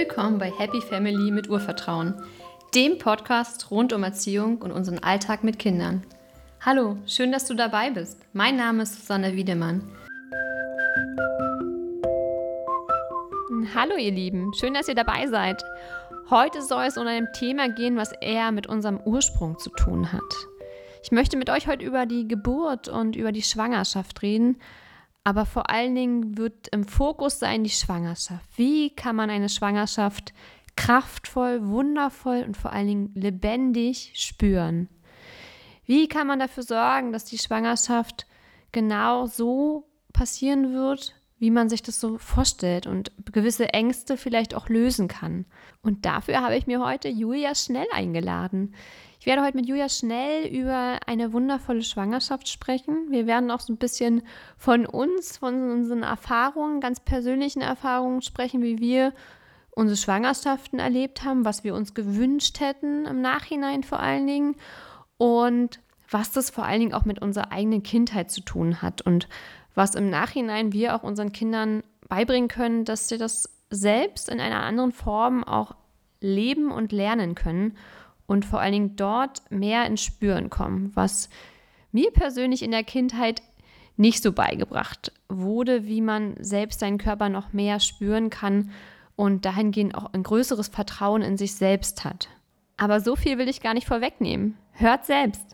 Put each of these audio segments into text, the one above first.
Willkommen bei Happy Family mit Urvertrauen, dem Podcast rund um Erziehung und unseren Alltag mit Kindern. Hallo, schön, dass du dabei bist. Mein Name ist Susanne Wiedemann. Hallo ihr Lieben, schön, dass ihr dabei seid. Heute soll es um ein Thema gehen, was eher mit unserem Ursprung zu tun hat. Ich möchte mit euch heute über die Geburt und über die Schwangerschaft reden, aber vor allen Dingen wird im Fokus sein die Schwangerschaft. Wie kann man eine Schwangerschaft kraftvoll, wundervoll und vor allen Dingen lebendig spüren? Wie kann man dafür sorgen, dass die Schwangerschaft genau so passieren wird, wie man sich das so vorstellt und gewisse Ängste vielleicht auch lösen kann? Und dafür habe ich mir heute Julia Schnell eingeladen. Ich werde heute mit Julia schnell über eine wundervolle Schwangerschaft sprechen. Wir werden auch so ein bisschen von uns, von unseren Erfahrungen, ganz persönlichen Erfahrungen sprechen, wie wir unsere Schwangerschaften erlebt haben, was wir uns gewünscht hätten im Nachhinein vor allen Dingen und was das vor allen Dingen auch mit unserer eigenen Kindheit zu tun hat und was im Nachhinein wir auch unseren Kindern beibringen können, dass sie das selbst in einer anderen Form auch leben und lernen können und vor allen Dingen dort mehr ins Spüren kommen, was mir persönlich in der Kindheit nicht so beigebracht wurde, wie man selbst seinen Körper noch mehr spüren kann und dahingehend auch ein größeres Vertrauen in sich selbst hat. Aber so viel will ich gar nicht vorwegnehmen. Hört selbst.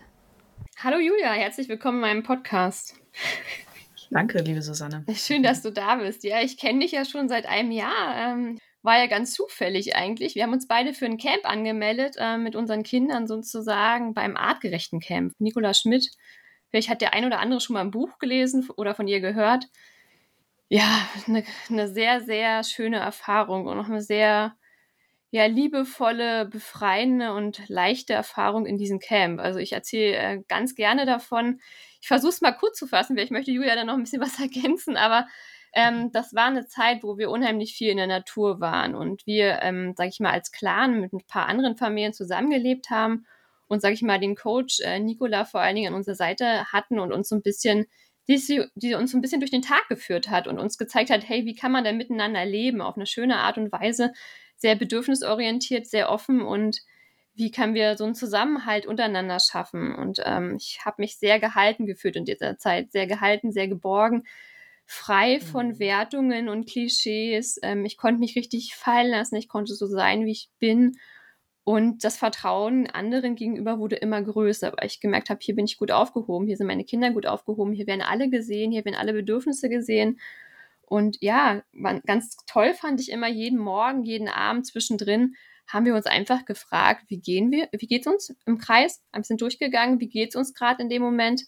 Hallo Julia, herzlich willkommen in meinem Podcast. Danke, liebe Susanne. Schön, dass du da bist. Ja, ich kenne dich ja schon seit einem Jahr. Ähm, war ja ganz zufällig eigentlich. Wir haben uns beide für ein Camp angemeldet, äh, mit unseren Kindern sozusagen beim artgerechten Camp. Nicola Schmidt, vielleicht hat der ein oder andere schon mal ein Buch gelesen oder von ihr gehört. Ja, eine, eine sehr, sehr schöne Erfahrung und auch eine sehr ja, liebevolle, befreiende und leichte Erfahrung in diesem Camp. Also ich erzähle äh, ganz gerne davon. Ich versuche es mal kurz zu fassen, weil ich möchte Julia dann noch ein bisschen was ergänzen, aber ähm, das war eine Zeit, wo wir unheimlich viel in der Natur waren und wir, ähm, sage ich mal, als Clan mit ein paar anderen Familien zusammengelebt haben und, sage ich mal, den Coach äh, Nicola vor allen Dingen an unserer Seite hatten und uns so ein bisschen, die, die uns so ein bisschen durch den Tag geführt hat und uns gezeigt hat, hey, wie kann man denn miteinander leben auf eine schöne Art und Weise, sehr bedürfnisorientiert, sehr offen und wie können wir so einen Zusammenhalt untereinander schaffen? Und ähm, ich habe mich sehr gehalten gefühlt in dieser Zeit, sehr gehalten, sehr geborgen, frei von mhm. Wertungen und Klischees. Ähm, ich konnte mich richtig fallen lassen, ich konnte so sein, wie ich bin. Und das Vertrauen anderen gegenüber wurde immer größer, weil ich gemerkt habe, hier bin ich gut aufgehoben, hier sind meine Kinder gut aufgehoben, hier werden alle gesehen, hier werden alle Bedürfnisse gesehen. Und ja, ganz toll fand ich immer jeden Morgen, jeden Abend zwischendrin haben wir uns einfach gefragt, wie gehen wir, wie geht's uns im Kreis? Wir sind durchgegangen, wie geht's uns gerade in dem Moment?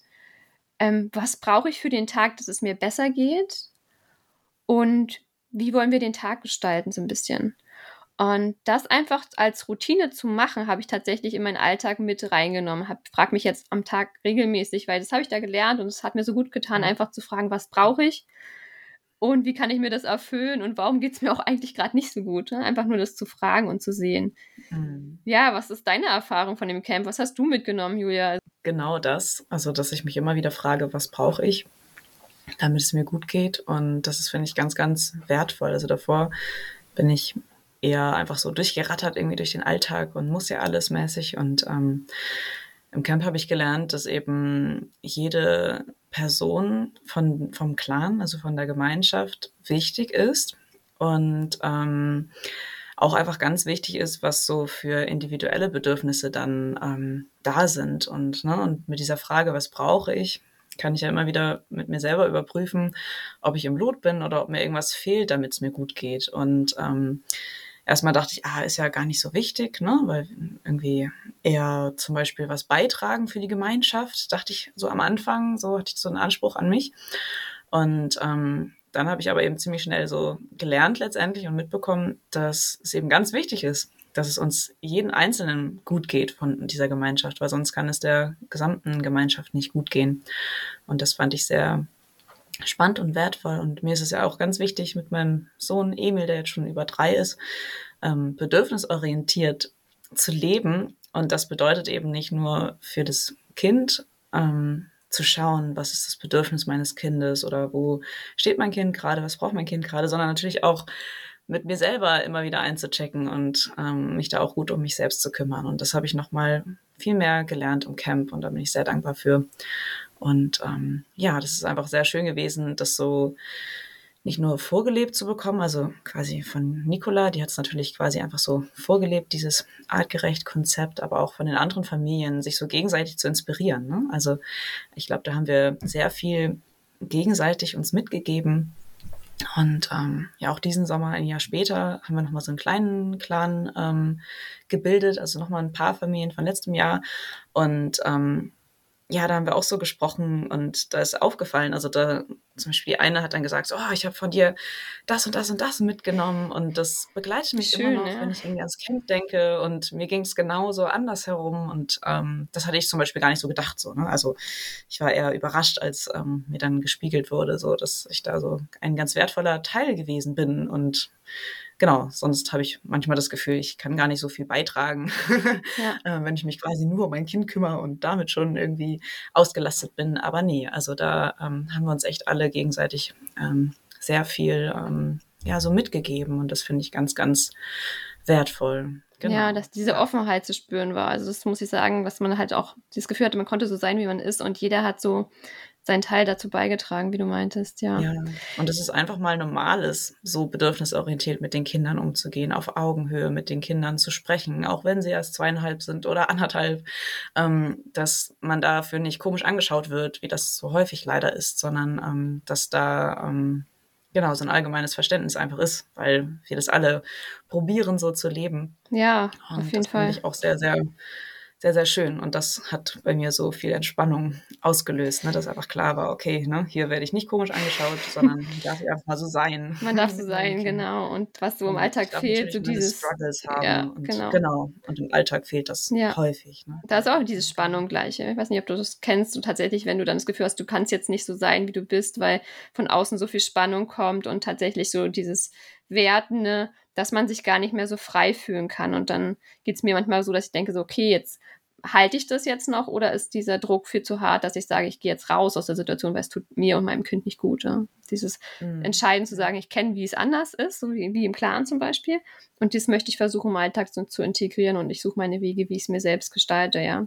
ähm, was brauche ich für den Tag, dass es mir besser geht und wie wollen wir den Tag gestalten so ein bisschen. Und das einfach als Routine zu machen, habe ich tatsächlich in meinen Alltag mit reingenommen. Hab, frag mich jetzt am Tag regelmäßig, weil das habe ich da gelernt und es hat mir so gut getan, einfach zu fragen, was brauche ich und wie kann ich mir das erfüllen und warum geht es mir auch eigentlich gerade nicht so gut? Ne? Einfach nur das zu fragen und zu sehen. Mhm. Ja, was ist deine Erfahrung von dem Camp? Was hast du mitgenommen, Julia? Genau das. Also, dass ich mich immer wieder frage, was brauche ich, damit es mir gut geht. Und das ist, finde ich, ganz, ganz wertvoll. Also davor bin ich eher einfach so durchgerattert irgendwie durch den Alltag und muss ja alles mäßig. Und ähm, im Camp habe ich gelernt, dass eben jede Person von, vom Clan, also von der Gemeinschaft, wichtig ist und ähm, auch einfach ganz wichtig ist, was so für individuelle Bedürfnisse dann ähm, da sind. Und, ne, und mit dieser Frage, was brauche ich, kann ich ja immer wieder mit mir selber überprüfen, ob ich im Lot bin oder ob mir irgendwas fehlt, damit es mir gut geht. Und ähm, erstmal dachte ich, ah, ist ja gar nicht so wichtig, ne? weil irgendwie eher zum Beispiel was beitragen für die Gemeinschaft, dachte ich so am Anfang, so hatte ich so einen Anspruch an mich. Und ähm, dann habe ich aber eben ziemlich schnell so gelernt letztendlich und mitbekommen, dass es eben ganz wichtig ist, dass es uns jeden Einzelnen gut geht von dieser Gemeinschaft, weil sonst kann es der gesamten Gemeinschaft nicht gut gehen. Und das fand ich sehr spannend und wertvoll. Und mir ist es ja auch ganz wichtig mit meinem Sohn Emil, der jetzt schon über drei ist, ähm, bedürfnisorientiert zu leben. Und das bedeutet eben nicht nur für das Kind ähm, zu schauen, was ist das Bedürfnis meines Kindes oder wo steht mein Kind gerade, was braucht mein Kind gerade, sondern natürlich auch mit mir selber immer wieder einzuchecken und ähm, mich da auch gut um mich selbst zu kümmern. Und das habe ich nochmal viel mehr gelernt im Camp und da bin ich sehr dankbar für. Und ähm, ja, das ist einfach sehr schön gewesen, das so nicht nur vorgelebt zu bekommen, also quasi von Nicola, die hat es natürlich quasi einfach so vorgelebt, dieses artgerecht Konzept, aber auch von den anderen Familien, sich so gegenseitig zu inspirieren. Ne? Also ich glaube, da haben wir sehr viel gegenseitig uns mitgegeben. Und ähm, ja, auch diesen Sommer, ein Jahr später, haben wir nochmal so einen kleinen Clan ähm, gebildet, also nochmal ein paar Familien von letztem Jahr. Und ähm, ja, da haben wir auch so gesprochen und da ist aufgefallen, also da zum Beispiel eine hat dann gesagt, oh, ich habe von dir das und das und das mitgenommen und das begleitet mich Schön, immer noch, ja. wenn ich irgendwie ans Kind denke und mir ging es genauso anders herum und ähm, das hatte ich zum Beispiel gar nicht so gedacht, so, ne? also ich war eher überrascht, als ähm, mir dann gespiegelt wurde, so, dass ich da so ein ganz wertvoller Teil gewesen bin und genau, sonst habe ich manchmal das Gefühl, ich kann gar nicht so viel beitragen, ja. äh, wenn ich mich quasi nur um mein Kind kümmere und damit schon irgendwie ausgelastet bin. Aber nee, also da ähm, haben wir uns echt alle gegenseitig ähm, sehr viel ähm, ja, so mitgegeben und das finde ich ganz, ganz wertvoll. Genau. Ja, dass diese Offenheit zu spüren war. Also das muss ich sagen, was man halt auch das Gefühl hatte, man konnte so sein, wie man ist und jeder hat so seinen Teil dazu beigetragen, wie du meintest, ja. Ja, und es ist einfach mal normal ist, so bedürfnisorientiert mit den Kindern umzugehen, auf Augenhöhe mit den Kindern zu sprechen, auch wenn sie erst zweieinhalb sind oder anderthalb, ähm, dass man dafür nicht komisch angeschaut wird, wie das so häufig leider ist, sondern ähm, dass da ähm, genau so ein allgemeines Verständnis einfach ist, weil wir das alle probieren, so zu leben. Ja, und auf jeden das Fall. Finde ich auch sehr, sehr sehr, sehr schön. Und das hat bei mir so viel Entspannung ausgelöst, ne? dass einfach klar war, okay, ne, hier werde ich nicht komisch angeschaut, sondern darf ich einfach mal so sein. Man darf so sein, genau. Und was so im Alltag fehlt, so dieses Struggles haben. Ja, und, genau. genau. Und im Alltag fehlt das ja. häufig. Ne? Da ist auch diese Spannung gleich. Ich weiß nicht, ob du das kennst, du tatsächlich, wenn du dann das Gefühl hast, du kannst jetzt nicht so sein, wie du bist, weil von außen so viel Spannung kommt und tatsächlich so dieses Wertende, dass man sich gar nicht mehr so frei fühlen kann. Und dann geht es mir manchmal so, dass ich denke, so, okay, jetzt halte ich das jetzt noch oder ist dieser Druck viel zu hart, dass ich sage, ich gehe jetzt raus aus der Situation, weil es tut mir und meinem Kind nicht gut. Ja? Dieses mhm. Entscheiden zu sagen, ich kenne, wie es anders ist, so wie, wie, im Clan zum Beispiel. Und das möchte ich versuchen, im Alltag zu, zu integrieren und ich suche meine Wege, wie ich es mir selbst gestalte, ja.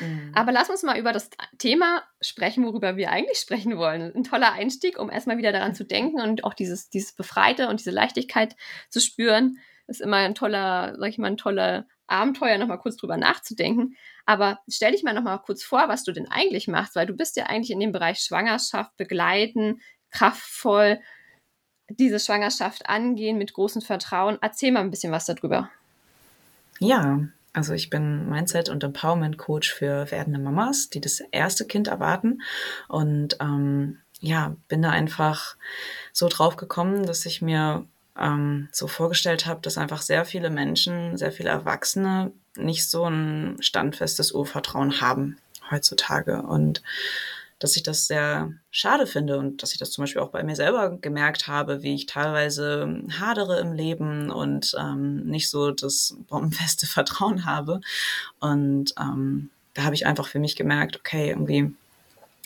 Mhm. Aber lass uns mal über das Thema sprechen, worüber wir eigentlich sprechen wollen. Ein toller Einstieg, um erstmal wieder daran zu denken und auch dieses, dieses Befreite und diese Leichtigkeit zu spüren. Ist immer ein toller, sag ich mal, ein toller Abenteuer, nochmal kurz drüber nachzudenken. Aber stell dich mal nochmal kurz vor, was du denn eigentlich machst, weil du bist ja eigentlich in dem Bereich Schwangerschaft begleiten, kraftvoll diese Schwangerschaft angehen mit großem Vertrauen. Erzähl mal ein bisschen was darüber. Ja, also ich bin Mindset- und Empowerment-Coach für werdende Mamas, die das erste Kind erwarten. Und ähm, ja, bin da einfach so drauf gekommen, dass ich mir ähm, so vorgestellt habe, dass einfach sehr viele Menschen, sehr viele Erwachsene nicht so ein standfestes Urvertrauen haben heutzutage. Und dass ich das sehr schade finde und dass ich das zum Beispiel auch bei mir selber gemerkt habe, wie ich teilweise hadere im Leben und ähm, nicht so das bombenfeste Vertrauen habe. Und ähm, da habe ich einfach für mich gemerkt, okay, irgendwie,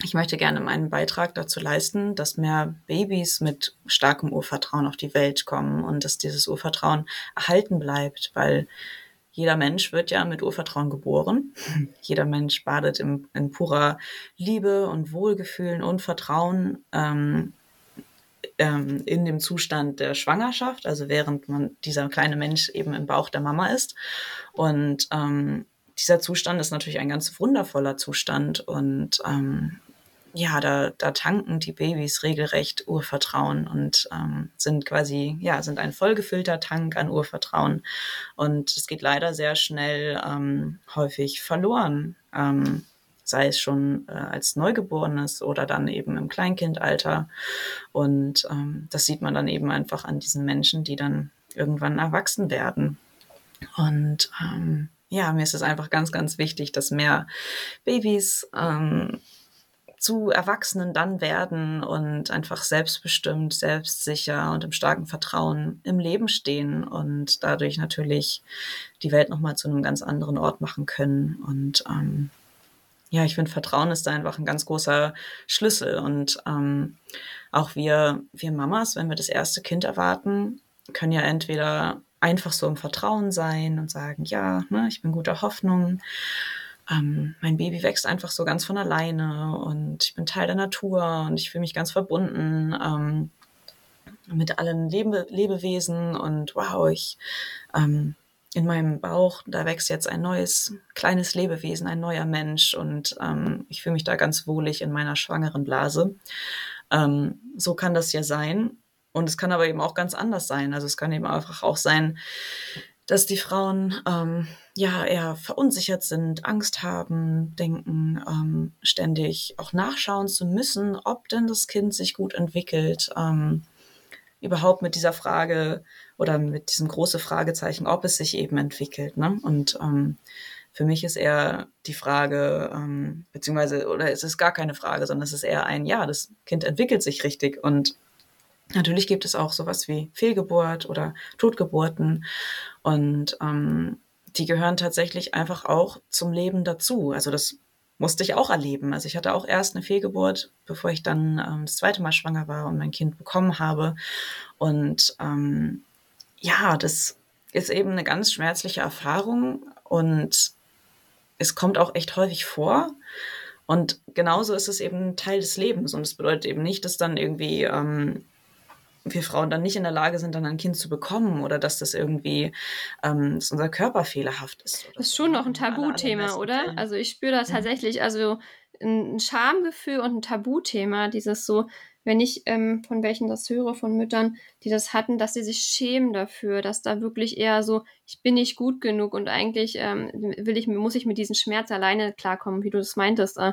ich möchte gerne meinen Beitrag dazu leisten, dass mehr Babys mit starkem Urvertrauen auf die Welt kommen und dass dieses Urvertrauen erhalten bleibt, weil jeder Mensch wird ja mit Urvertrauen geboren. Jeder Mensch badet in, in purer Liebe und Wohlgefühlen und Vertrauen ähm, ähm, in dem Zustand der Schwangerschaft, also während man dieser kleine Mensch eben im Bauch der Mama ist. Und ähm, dieser Zustand ist natürlich ein ganz wundervoller Zustand und ähm, ja, da, da tanken die Babys regelrecht Urvertrauen und ähm, sind quasi, ja, sind ein vollgefüllter Tank an Urvertrauen. Und es geht leider sehr schnell ähm, häufig verloren. Ähm, sei es schon äh, als Neugeborenes oder dann eben im Kleinkindalter. Und ähm, das sieht man dann eben einfach an diesen Menschen, die dann irgendwann erwachsen werden. Und ähm, ja, mir ist es einfach ganz, ganz wichtig, dass mehr Babys ähm, zu Erwachsenen dann werden und einfach selbstbestimmt, selbstsicher und im starken Vertrauen im Leben stehen und dadurch natürlich die Welt nochmal zu einem ganz anderen Ort machen können. Und ähm, ja, ich finde, Vertrauen ist da einfach ein ganz großer Schlüssel. Und ähm, auch wir, wir Mamas, wenn wir das erste Kind erwarten, können ja entweder einfach so im Vertrauen sein und sagen, ja, ne, ich bin guter Hoffnung. Ähm, mein Baby wächst einfach so ganz von alleine und ich bin Teil der Natur und ich fühle mich ganz verbunden ähm, mit allen Lebe Lebewesen und wow, ich ähm, in meinem Bauch, da wächst jetzt ein neues kleines Lebewesen, ein neuer Mensch und ähm, ich fühle mich da ganz wohlig in meiner schwangeren Blase. Ähm, so kann das ja sein. Und es kann aber eben auch ganz anders sein. Also es kann eben einfach auch sein, dass die Frauen ähm, ja eher verunsichert sind, Angst haben, denken, ähm, ständig auch nachschauen zu müssen, ob denn das Kind sich gut entwickelt. Ähm, überhaupt mit dieser Frage oder mit diesem großen Fragezeichen, ob es sich eben entwickelt. Ne? Und ähm, für mich ist eher die Frage, ähm, beziehungsweise, oder es ist gar keine Frage, sondern es ist eher ein, ja, das Kind entwickelt sich richtig. Und natürlich gibt es auch sowas wie Fehlgeburt oder Totgeburten. Und ähm, die gehören tatsächlich einfach auch zum Leben dazu. Also das musste ich auch erleben. Also ich hatte auch erst eine Fehlgeburt, bevor ich dann ähm, das zweite Mal schwanger war und mein Kind bekommen habe. Und ähm, ja, das ist eben eine ganz schmerzliche Erfahrung und es kommt auch echt häufig vor. Und genauso ist es eben Teil des Lebens. Und es bedeutet eben nicht, dass dann irgendwie ähm, wir Frauen dann nicht in der Lage sind, dann ein Kind zu bekommen oder dass das irgendwie, ähm, dass unser Körper fehlerhaft ist. Das ist schon noch ein Tabuthema, oder? Also ich spüre da tatsächlich, also ein Schamgefühl und ein Tabuthema, dieses so, wenn ich ähm, von welchen das höre, von Müttern, die das hatten, dass sie sich schämen dafür, dass da wirklich eher so, ich bin nicht gut genug und eigentlich ähm, will ich, muss ich mit diesem Schmerz alleine klarkommen, wie du das meintest. Äh,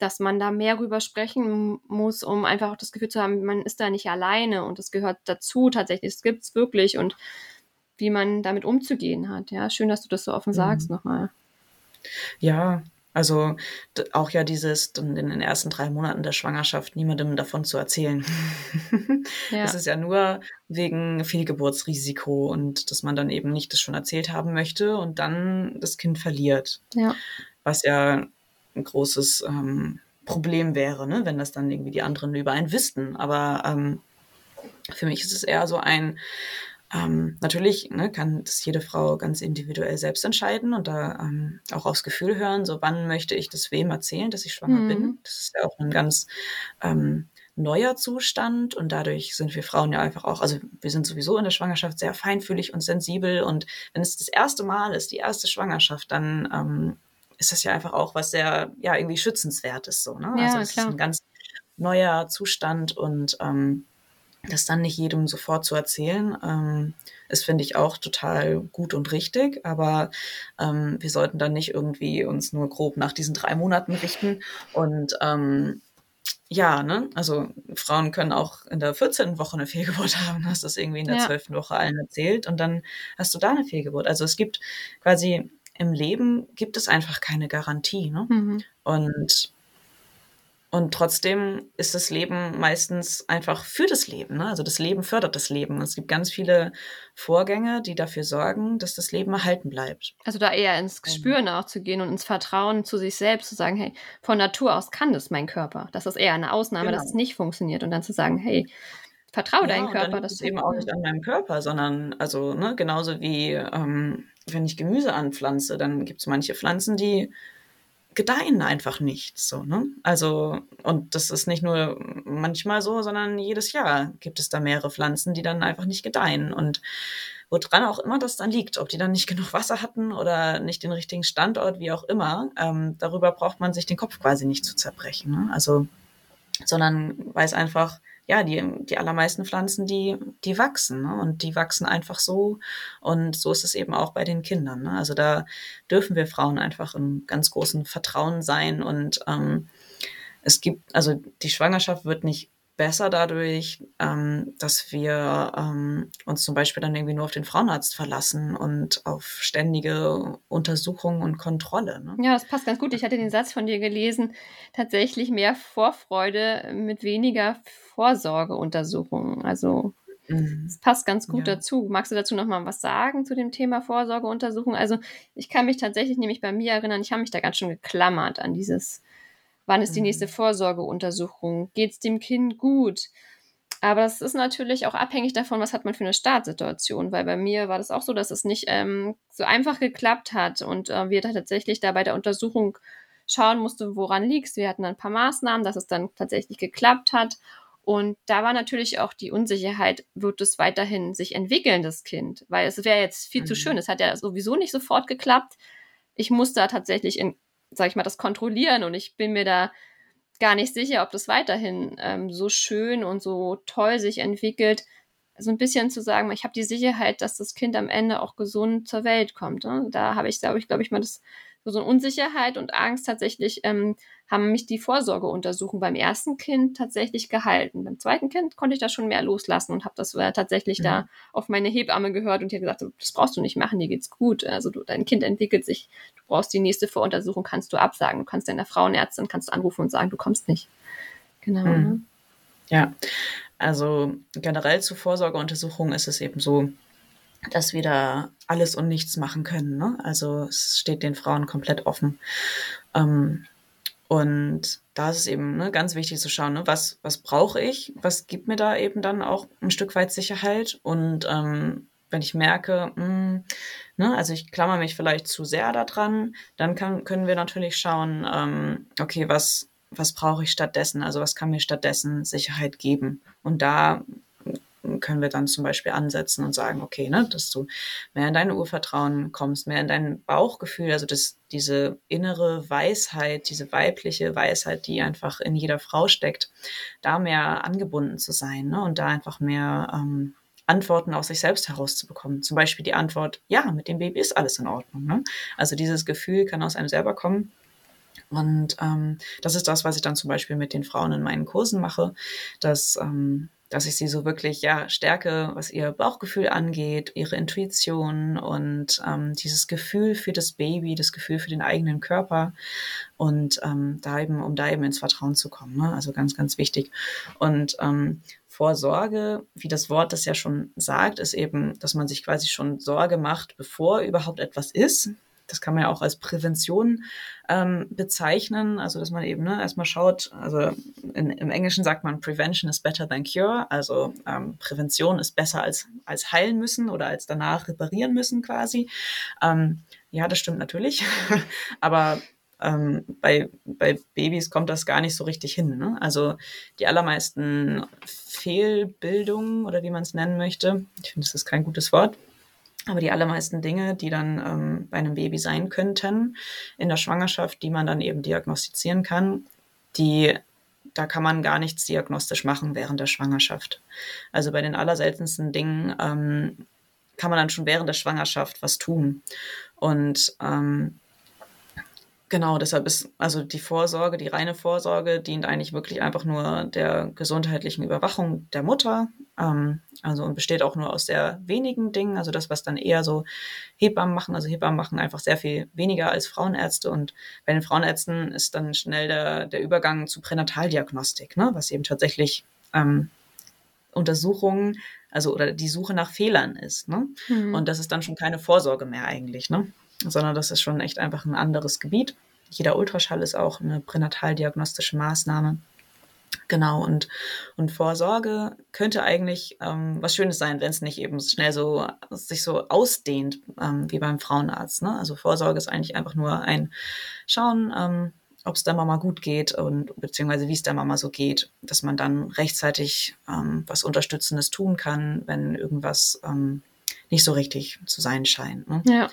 dass man da mehr rüber sprechen muss, um einfach auch das Gefühl zu haben, man ist da nicht alleine und das gehört dazu tatsächlich, es gibt es wirklich und wie man damit umzugehen hat. Ja, schön, dass du das so offen sagst mhm. nochmal. Ja, also auch ja dieses in den ersten drei Monaten der Schwangerschaft niemandem davon zu erzählen. ja. Das ist ja nur wegen Fehlgeburtsrisiko und dass man dann eben nicht das schon erzählt haben möchte und dann das Kind verliert. Ja. Was ja ein großes ähm, Problem wäre, ne? wenn das dann irgendwie die anderen über einen wüssten. Aber ähm, für mich ist es eher so ein, ähm, natürlich ne, kann das jede Frau ganz individuell selbst entscheiden und da ähm, auch aufs Gefühl hören, so wann möchte ich das wem erzählen, dass ich schwanger mhm. bin. Das ist ja auch ein ganz ähm, neuer Zustand und dadurch sind wir Frauen ja einfach auch, also wir sind sowieso in der Schwangerschaft sehr feinfühlig und sensibel und wenn es das erste Mal ist, die erste Schwangerschaft, dann ähm, ist das ja einfach auch was sehr, ja, irgendwie schützenswertes so, ne? Ja, also es ist ein ganz neuer Zustand und ähm, das dann nicht jedem sofort zu erzählen, ähm, ist, finde ich, auch total gut und richtig. Aber ähm, wir sollten dann nicht irgendwie uns nur grob nach diesen drei Monaten richten. Und ähm, ja, ne, also Frauen können auch in der 14. Woche eine Fehlgeburt haben, hast das irgendwie in der ja. 12. Woche allen erzählt und dann hast du da eine Fehlgeburt. Also es gibt quasi im Leben gibt es einfach keine Garantie. Ne? Mhm. Und, und trotzdem ist das Leben meistens einfach für das Leben. Ne? Also das Leben fördert das Leben. Es gibt ganz viele Vorgänge, die dafür sorgen, dass das Leben erhalten bleibt. Also da eher ins Spüren auch zu gehen und ins Vertrauen zu sich selbst zu sagen, hey, von Natur aus kann das mein Körper. Das ist eher eine Ausnahme, genau. dass es nicht funktioniert. Und dann zu sagen, hey, Vertraue ja, deinen Körper. Das ist eben auch nicht an meinem Körper, sondern also ne, genauso wie ähm, wenn ich Gemüse anpflanze, dann gibt es manche Pflanzen, die gedeihen einfach nicht so. Ne? Also und das ist nicht nur manchmal so, sondern jedes Jahr gibt es da mehrere Pflanzen, die dann einfach nicht gedeihen und woran auch immer das dann liegt, ob die dann nicht genug Wasser hatten oder nicht den richtigen Standort, wie auch immer, ähm, darüber braucht man sich den Kopf quasi nicht zu zerbrechen. Ne? Also sondern weiß einfach, ja, die, die allermeisten Pflanzen, die, die wachsen ne? und die wachsen einfach so. Und so ist es eben auch bei den Kindern. Ne? Also da dürfen wir Frauen einfach im ganz großen Vertrauen sein und ähm, es gibt, also die Schwangerschaft wird nicht besser dadurch, ähm, dass wir ähm, uns zum Beispiel dann irgendwie nur auf den Frauenarzt verlassen und auf ständige Untersuchungen und Kontrolle. Ne? Ja, das passt ganz gut. Ich hatte den Satz von dir gelesen, tatsächlich mehr Vorfreude mit weniger Vorsorgeuntersuchungen. Also mhm. es passt ganz gut ja. dazu. Magst du dazu nochmal was sagen zu dem Thema Vorsorgeuntersuchung? Also ich kann mich tatsächlich nämlich bei mir erinnern, ich habe mich da ganz schön geklammert an dieses Wann ist die nächste mhm. Vorsorgeuntersuchung? Geht es dem Kind gut? Aber es ist natürlich auch abhängig davon, was hat man für eine Startsituation, weil bei mir war das auch so, dass es nicht ähm, so einfach geklappt hat und äh, wir da tatsächlich da bei der Untersuchung schauen mussten, woran liegst. Wir hatten ein paar Maßnahmen, dass es dann tatsächlich geklappt hat. Und da war natürlich auch die Unsicherheit, wird es weiterhin sich entwickeln, das Kind? Weil es wäre jetzt viel mhm. zu schön. Es hat ja sowieso nicht sofort geklappt. Ich muss da tatsächlich in, sag ich mal, das kontrollieren und ich bin mir da gar nicht sicher, ob das weiterhin ähm, so schön und so toll sich entwickelt. So ein bisschen zu sagen, ich habe die Sicherheit, dass das Kind am Ende auch gesund zur Welt kommt. Ne? Da habe ich, glaube ich, glaube ich, mal das so eine Unsicherheit und Angst tatsächlich ähm, haben mich die Vorsorgeuntersuchungen beim ersten Kind tatsächlich gehalten. Beim zweiten Kind konnte ich da schon mehr loslassen und habe das äh, tatsächlich mhm. da auf meine Hebamme gehört und die hat gesagt, das brauchst du nicht machen, dir geht's gut. Also du, dein Kind entwickelt sich, du brauchst die nächste Voruntersuchung, kannst du absagen. Du kannst deiner Frauenärztin kannst anrufen und sagen, du kommst nicht. Genau. Mhm. Ne? Ja, also generell zu Vorsorgeuntersuchungen ist es eben so, dass wir da alles und nichts machen können. Ne? Also es steht den Frauen komplett offen. Ähm, und da ist es eben ne, ganz wichtig zu schauen, ne, was, was brauche ich, was gibt mir da eben dann auch ein Stück weit Sicherheit. Und ähm, wenn ich merke, mh, hm, ne, also ich klammer mich vielleicht zu sehr daran, dann kann, können wir natürlich schauen, ähm, okay, was, was brauche ich stattdessen? Also was kann mir stattdessen Sicherheit geben? Und da können wir dann zum Beispiel ansetzen und sagen, okay, ne, dass du mehr in dein Urvertrauen kommst, mehr in dein Bauchgefühl, also dass diese innere Weisheit, diese weibliche Weisheit, die einfach in jeder Frau steckt, da mehr angebunden zu sein ne, und da einfach mehr ähm, Antworten aus sich selbst herauszubekommen. Zum Beispiel die Antwort, ja, mit dem Baby ist alles in Ordnung. Ne? Also dieses Gefühl kann aus einem selber kommen. Und ähm, das ist das, was ich dann zum Beispiel mit den Frauen in meinen Kursen mache, dass ähm, dass ich sie so wirklich ja stärke, was ihr Bauchgefühl angeht, ihre Intuition und ähm, dieses Gefühl für das Baby, das Gefühl für den eigenen Körper und ähm, da eben, um da eben ins Vertrauen zu kommen. Ne? Also ganz, ganz wichtig. Und ähm, Vorsorge, wie das Wort das ja schon sagt, ist eben, dass man sich quasi schon Sorge macht, bevor überhaupt etwas ist. Das kann man ja auch als Prävention ähm, bezeichnen. Also, dass man eben ne, erstmal schaut, also in, im Englischen sagt man, Prevention is better than cure. Also ähm, Prävention ist besser als, als heilen müssen oder als danach reparieren müssen quasi. Ähm, ja, das stimmt natürlich. Aber ähm, bei, bei Babys kommt das gar nicht so richtig hin. Ne? Also die allermeisten Fehlbildungen oder wie man es nennen möchte, ich finde, das ist kein gutes Wort, aber die allermeisten Dinge, die dann ähm, bei einem Baby sein könnten in der Schwangerschaft, die man dann eben diagnostizieren kann, die da kann man gar nichts diagnostisch machen während der Schwangerschaft. Also bei den allerseltensten Dingen ähm, kann man dann schon während der Schwangerschaft was tun. Und ähm, Genau, deshalb ist also die Vorsorge, die reine Vorsorge dient eigentlich wirklich einfach nur der gesundheitlichen Überwachung der Mutter. Ähm, also und besteht auch nur aus sehr wenigen Dingen. Also das, was dann eher so Hebammen machen. Also Hebammen machen einfach sehr viel weniger als Frauenärzte. Und bei den Frauenärzten ist dann schnell der, der Übergang zu Pränataldiagnostik, ne? was eben tatsächlich ähm, Untersuchungen, also oder die Suche nach Fehlern ist. Ne? Mhm. Und das ist dann schon keine Vorsorge mehr eigentlich. Ne? Sondern das ist schon echt einfach ein anderes Gebiet. Jeder Ultraschall ist auch eine pränataldiagnostische Maßnahme. Genau, und, und Vorsorge könnte eigentlich ähm, was Schönes sein, wenn es nicht eben schnell so sich so ausdehnt ähm, wie beim Frauenarzt. Ne? Also Vorsorge ist eigentlich einfach nur ein Schauen, ähm, ob es der Mama gut geht und beziehungsweise wie es der Mama so geht, dass man dann rechtzeitig ähm, was Unterstützendes tun kann, wenn irgendwas ähm, nicht so richtig zu sein scheint. Ne? Ja.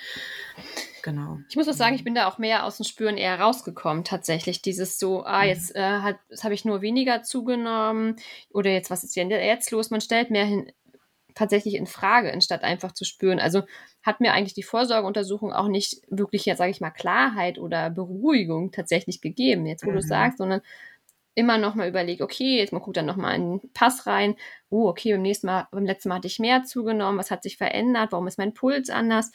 Genau. Ich muss auch sagen, ich bin da auch mehr aus dem Spüren eher rausgekommen, tatsächlich. Dieses so, ah, mhm. jetzt, äh, hat, habe ich nur weniger zugenommen oder jetzt, was ist denn jetzt los? Man stellt mehr hin, tatsächlich in Frage, anstatt einfach zu spüren. Also hat mir eigentlich die Vorsorgeuntersuchung auch nicht wirklich, ja, sage ich mal, Klarheit oder Beruhigung tatsächlich gegeben, jetzt wo mhm. du sagst, sondern immer noch mal überlege, okay, jetzt mal guckt dann noch mal in den Pass rein. Oh, okay, beim nächsten Mal, beim letzten Mal hatte ich mehr zugenommen. Was hat sich verändert? Warum ist mein Puls anders?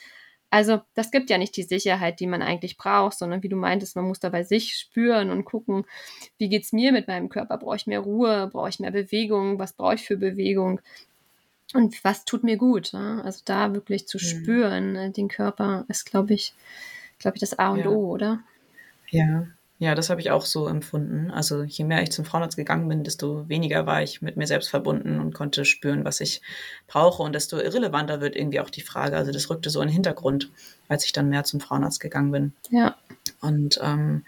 Also, das gibt ja nicht die Sicherheit, die man eigentlich braucht, sondern wie du meintest, man muss da bei sich spüren und gucken, wie geht's mir mit meinem Körper? Brauche ich mehr Ruhe? Brauche ich mehr Bewegung? Was brauche ich für Bewegung? Und was tut mir gut? Ne? Also da wirklich zu mhm. spüren, ne, den Körper ist, glaube ich, glaube ich, das A und ja. O, oder? Ja, Ja, das habe ich auch so empfunden. Also je mehr ich zum Frauenarzt gegangen bin, desto weniger war ich mit mir selbst verbunden und konnte spüren, was ich brauche. Und desto irrelevanter wird irgendwie auch die Frage. Also das rückte so in den Hintergrund, als ich dann mehr zum Frauenarzt gegangen bin. Ja. Und ähm,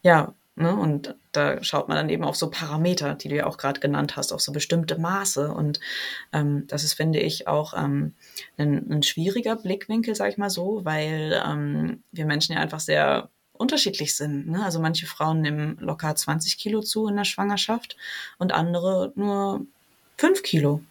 ja, ne, und da schaut man dann eben auf so Parameter, die du ja auch gerade genannt hast, auf so bestimmte Maße. Und ähm, das ist, finde ich, auch ähm, ein, ein schwieriger Blickwinkel, sag ich mal so, weil ähm, wir Menschen ja einfach sehr unterschiedlich sind. Ne? Also manche Frauen nehmen locker 20 Kilo zu in der Schwangerschaft und andere nur 5 Kilo.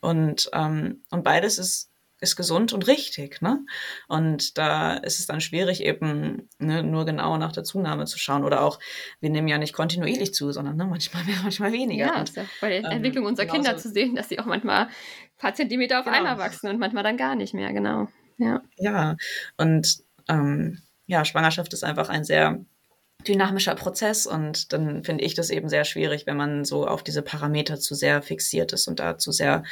Und, ähm, und beides ist, ist gesund und richtig. Ne? Und da ist es dann schwierig, eben ne, nur genau nach der Zunahme zu schauen. Oder auch, wir nehmen ja nicht kontinuierlich zu, sondern ne, manchmal mehr, manchmal weniger. Ja, und, bei der ähm, Entwicklung unserer genauso. Kinder zu sehen, dass sie auch manchmal ein paar Zentimeter auf genau. einmal wachsen und manchmal dann gar nicht mehr, genau. Ja, ja und ähm, ja, Schwangerschaft ist einfach ein sehr dynamischer Prozess und dann finde ich das eben sehr schwierig, wenn man so auf diese Parameter zu sehr fixiert ist und da zu sehr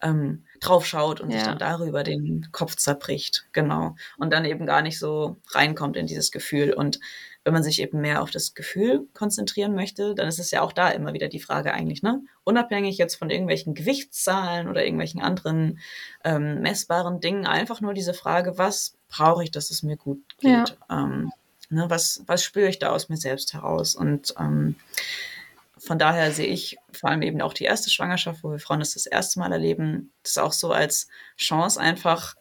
ähm, draufschaut und ja. sich dann darüber den Kopf zerbricht. Genau. Und dann eben gar nicht so reinkommt in dieses Gefühl. Und wenn man sich eben mehr auf das Gefühl konzentrieren möchte, dann ist es ja auch da immer wieder die Frage eigentlich, ne? Unabhängig jetzt von irgendwelchen Gewichtszahlen oder irgendwelchen anderen ähm, messbaren Dingen, einfach nur diese Frage, was brauche ich, dass es mir gut geht? Ja. Ähm, ne, was, was spüre ich da aus mir selbst heraus? Und ähm, von daher sehe ich vor allem eben auch die erste Schwangerschaft, wo wir Frauen das das erste Mal erleben, das auch so als Chance einfach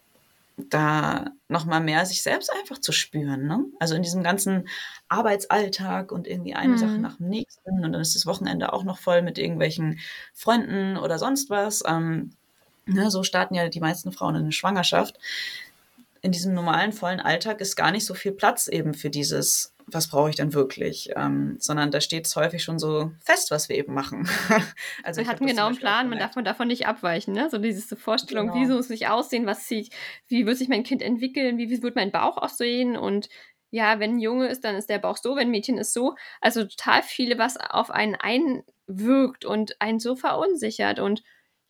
da nochmal mehr sich selbst einfach zu spüren. Ne? Also in diesem ganzen Arbeitsalltag und irgendwie eine mhm. Sache nach dem nächsten und dann ist das Wochenende auch noch voll mit irgendwelchen Freunden oder sonst was. Ähm, ne, so starten ja die meisten Frauen in eine Schwangerschaft. In diesem normalen, vollen Alltag ist gar nicht so viel Platz eben für dieses was brauche ich denn wirklich, ähm, sondern da steht es häufig schon so fest, was wir eben machen. also man hat einen genauen Plan, man darf man davon nicht abweichen, ne? So diese Vorstellung, genau. wie soll es sich aussehen, was sieht, wie wird sich mein Kind entwickeln, wie, wie wird mein Bauch aussehen und ja, wenn ein Junge ist, dann ist der Bauch so, wenn ein Mädchen ist so. Also total viele, was auf einen einwirkt und einen so verunsichert und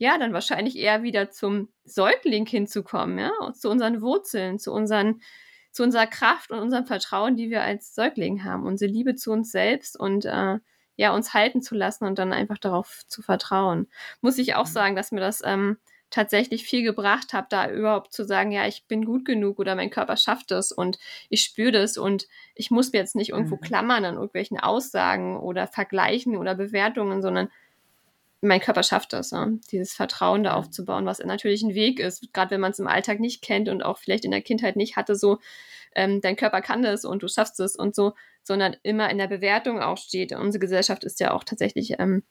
ja, dann wahrscheinlich eher wieder zum Säugling hinzukommen, ja, zu unseren Wurzeln, zu unseren zu unserer Kraft und unserem Vertrauen, die wir als Säugling haben, unsere Liebe zu uns selbst und äh, ja, uns halten zu lassen und dann einfach darauf zu vertrauen. Muss ich auch mhm. sagen, dass mir das ähm, tatsächlich viel gebracht hat, da überhaupt zu sagen, ja, ich bin gut genug oder mein Körper schafft es und ich spüre das und ich muss mir jetzt nicht irgendwo mhm. klammern an irgendwelchen Aussagen oder Vergleichen oder Bewertungen, sondern mein Körper schafft das, ja? dieses Vertrauen da aufzubauen, was natürlich ein Weg ist, gerade wenn man es im Alltag nicht kennt und auch vielleicht in der Kindheit nicht hatte, so ähm, dein Körper kann das und du schaffst es und so, sondern immer in der Bewertung auch steht. Unsere Gesellschaft ist ja auch tatsächlich ähm,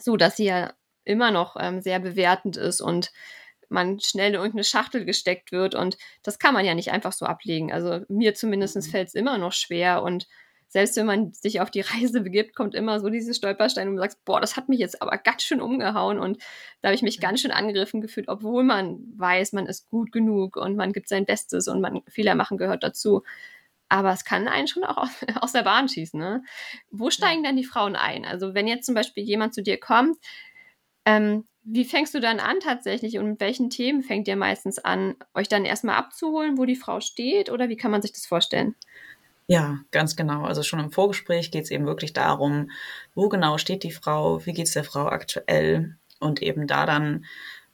so, dass sie ja immer noch ähm, sehr bewertend ist und man schnell in irgendeine Schachtel gesteckt wird und das kann man ja nicht einfach so ablegen. Also mir zumindest mhm. fällt es immer noch schwer und selbst wenn man sich auf die Reise begibt, kommt immer so dieses Stolperstein und du sagst, boah, das hat mich jetzt aber ganz schön umgehauen und da habe ich mich ganz schön angegriffen gefühlt, obwohl man weiß, man ist gut genug und man gibt sein Bestes und man Fehler machen gehört dazu. Aber es kann einen schon auch aus der Bahn schießen. Ne? Wo steigen denn die Frauen ein? Also wenn jetzt zum Beispiel jemand zu dir kommt, ähm, wie fängst du dann an tatsächlich und mit welchen Themen fängt ihr meistens an, euch dann erstmal abzuholen, wo die Frau steht oder wie kann man sich das vorstellen? Ja, ganz genau. Also schon im Vorgespräch geht es eben wirklich darum, wo genau steht die Frau, wie geht es der Frau aktuell und eben da dann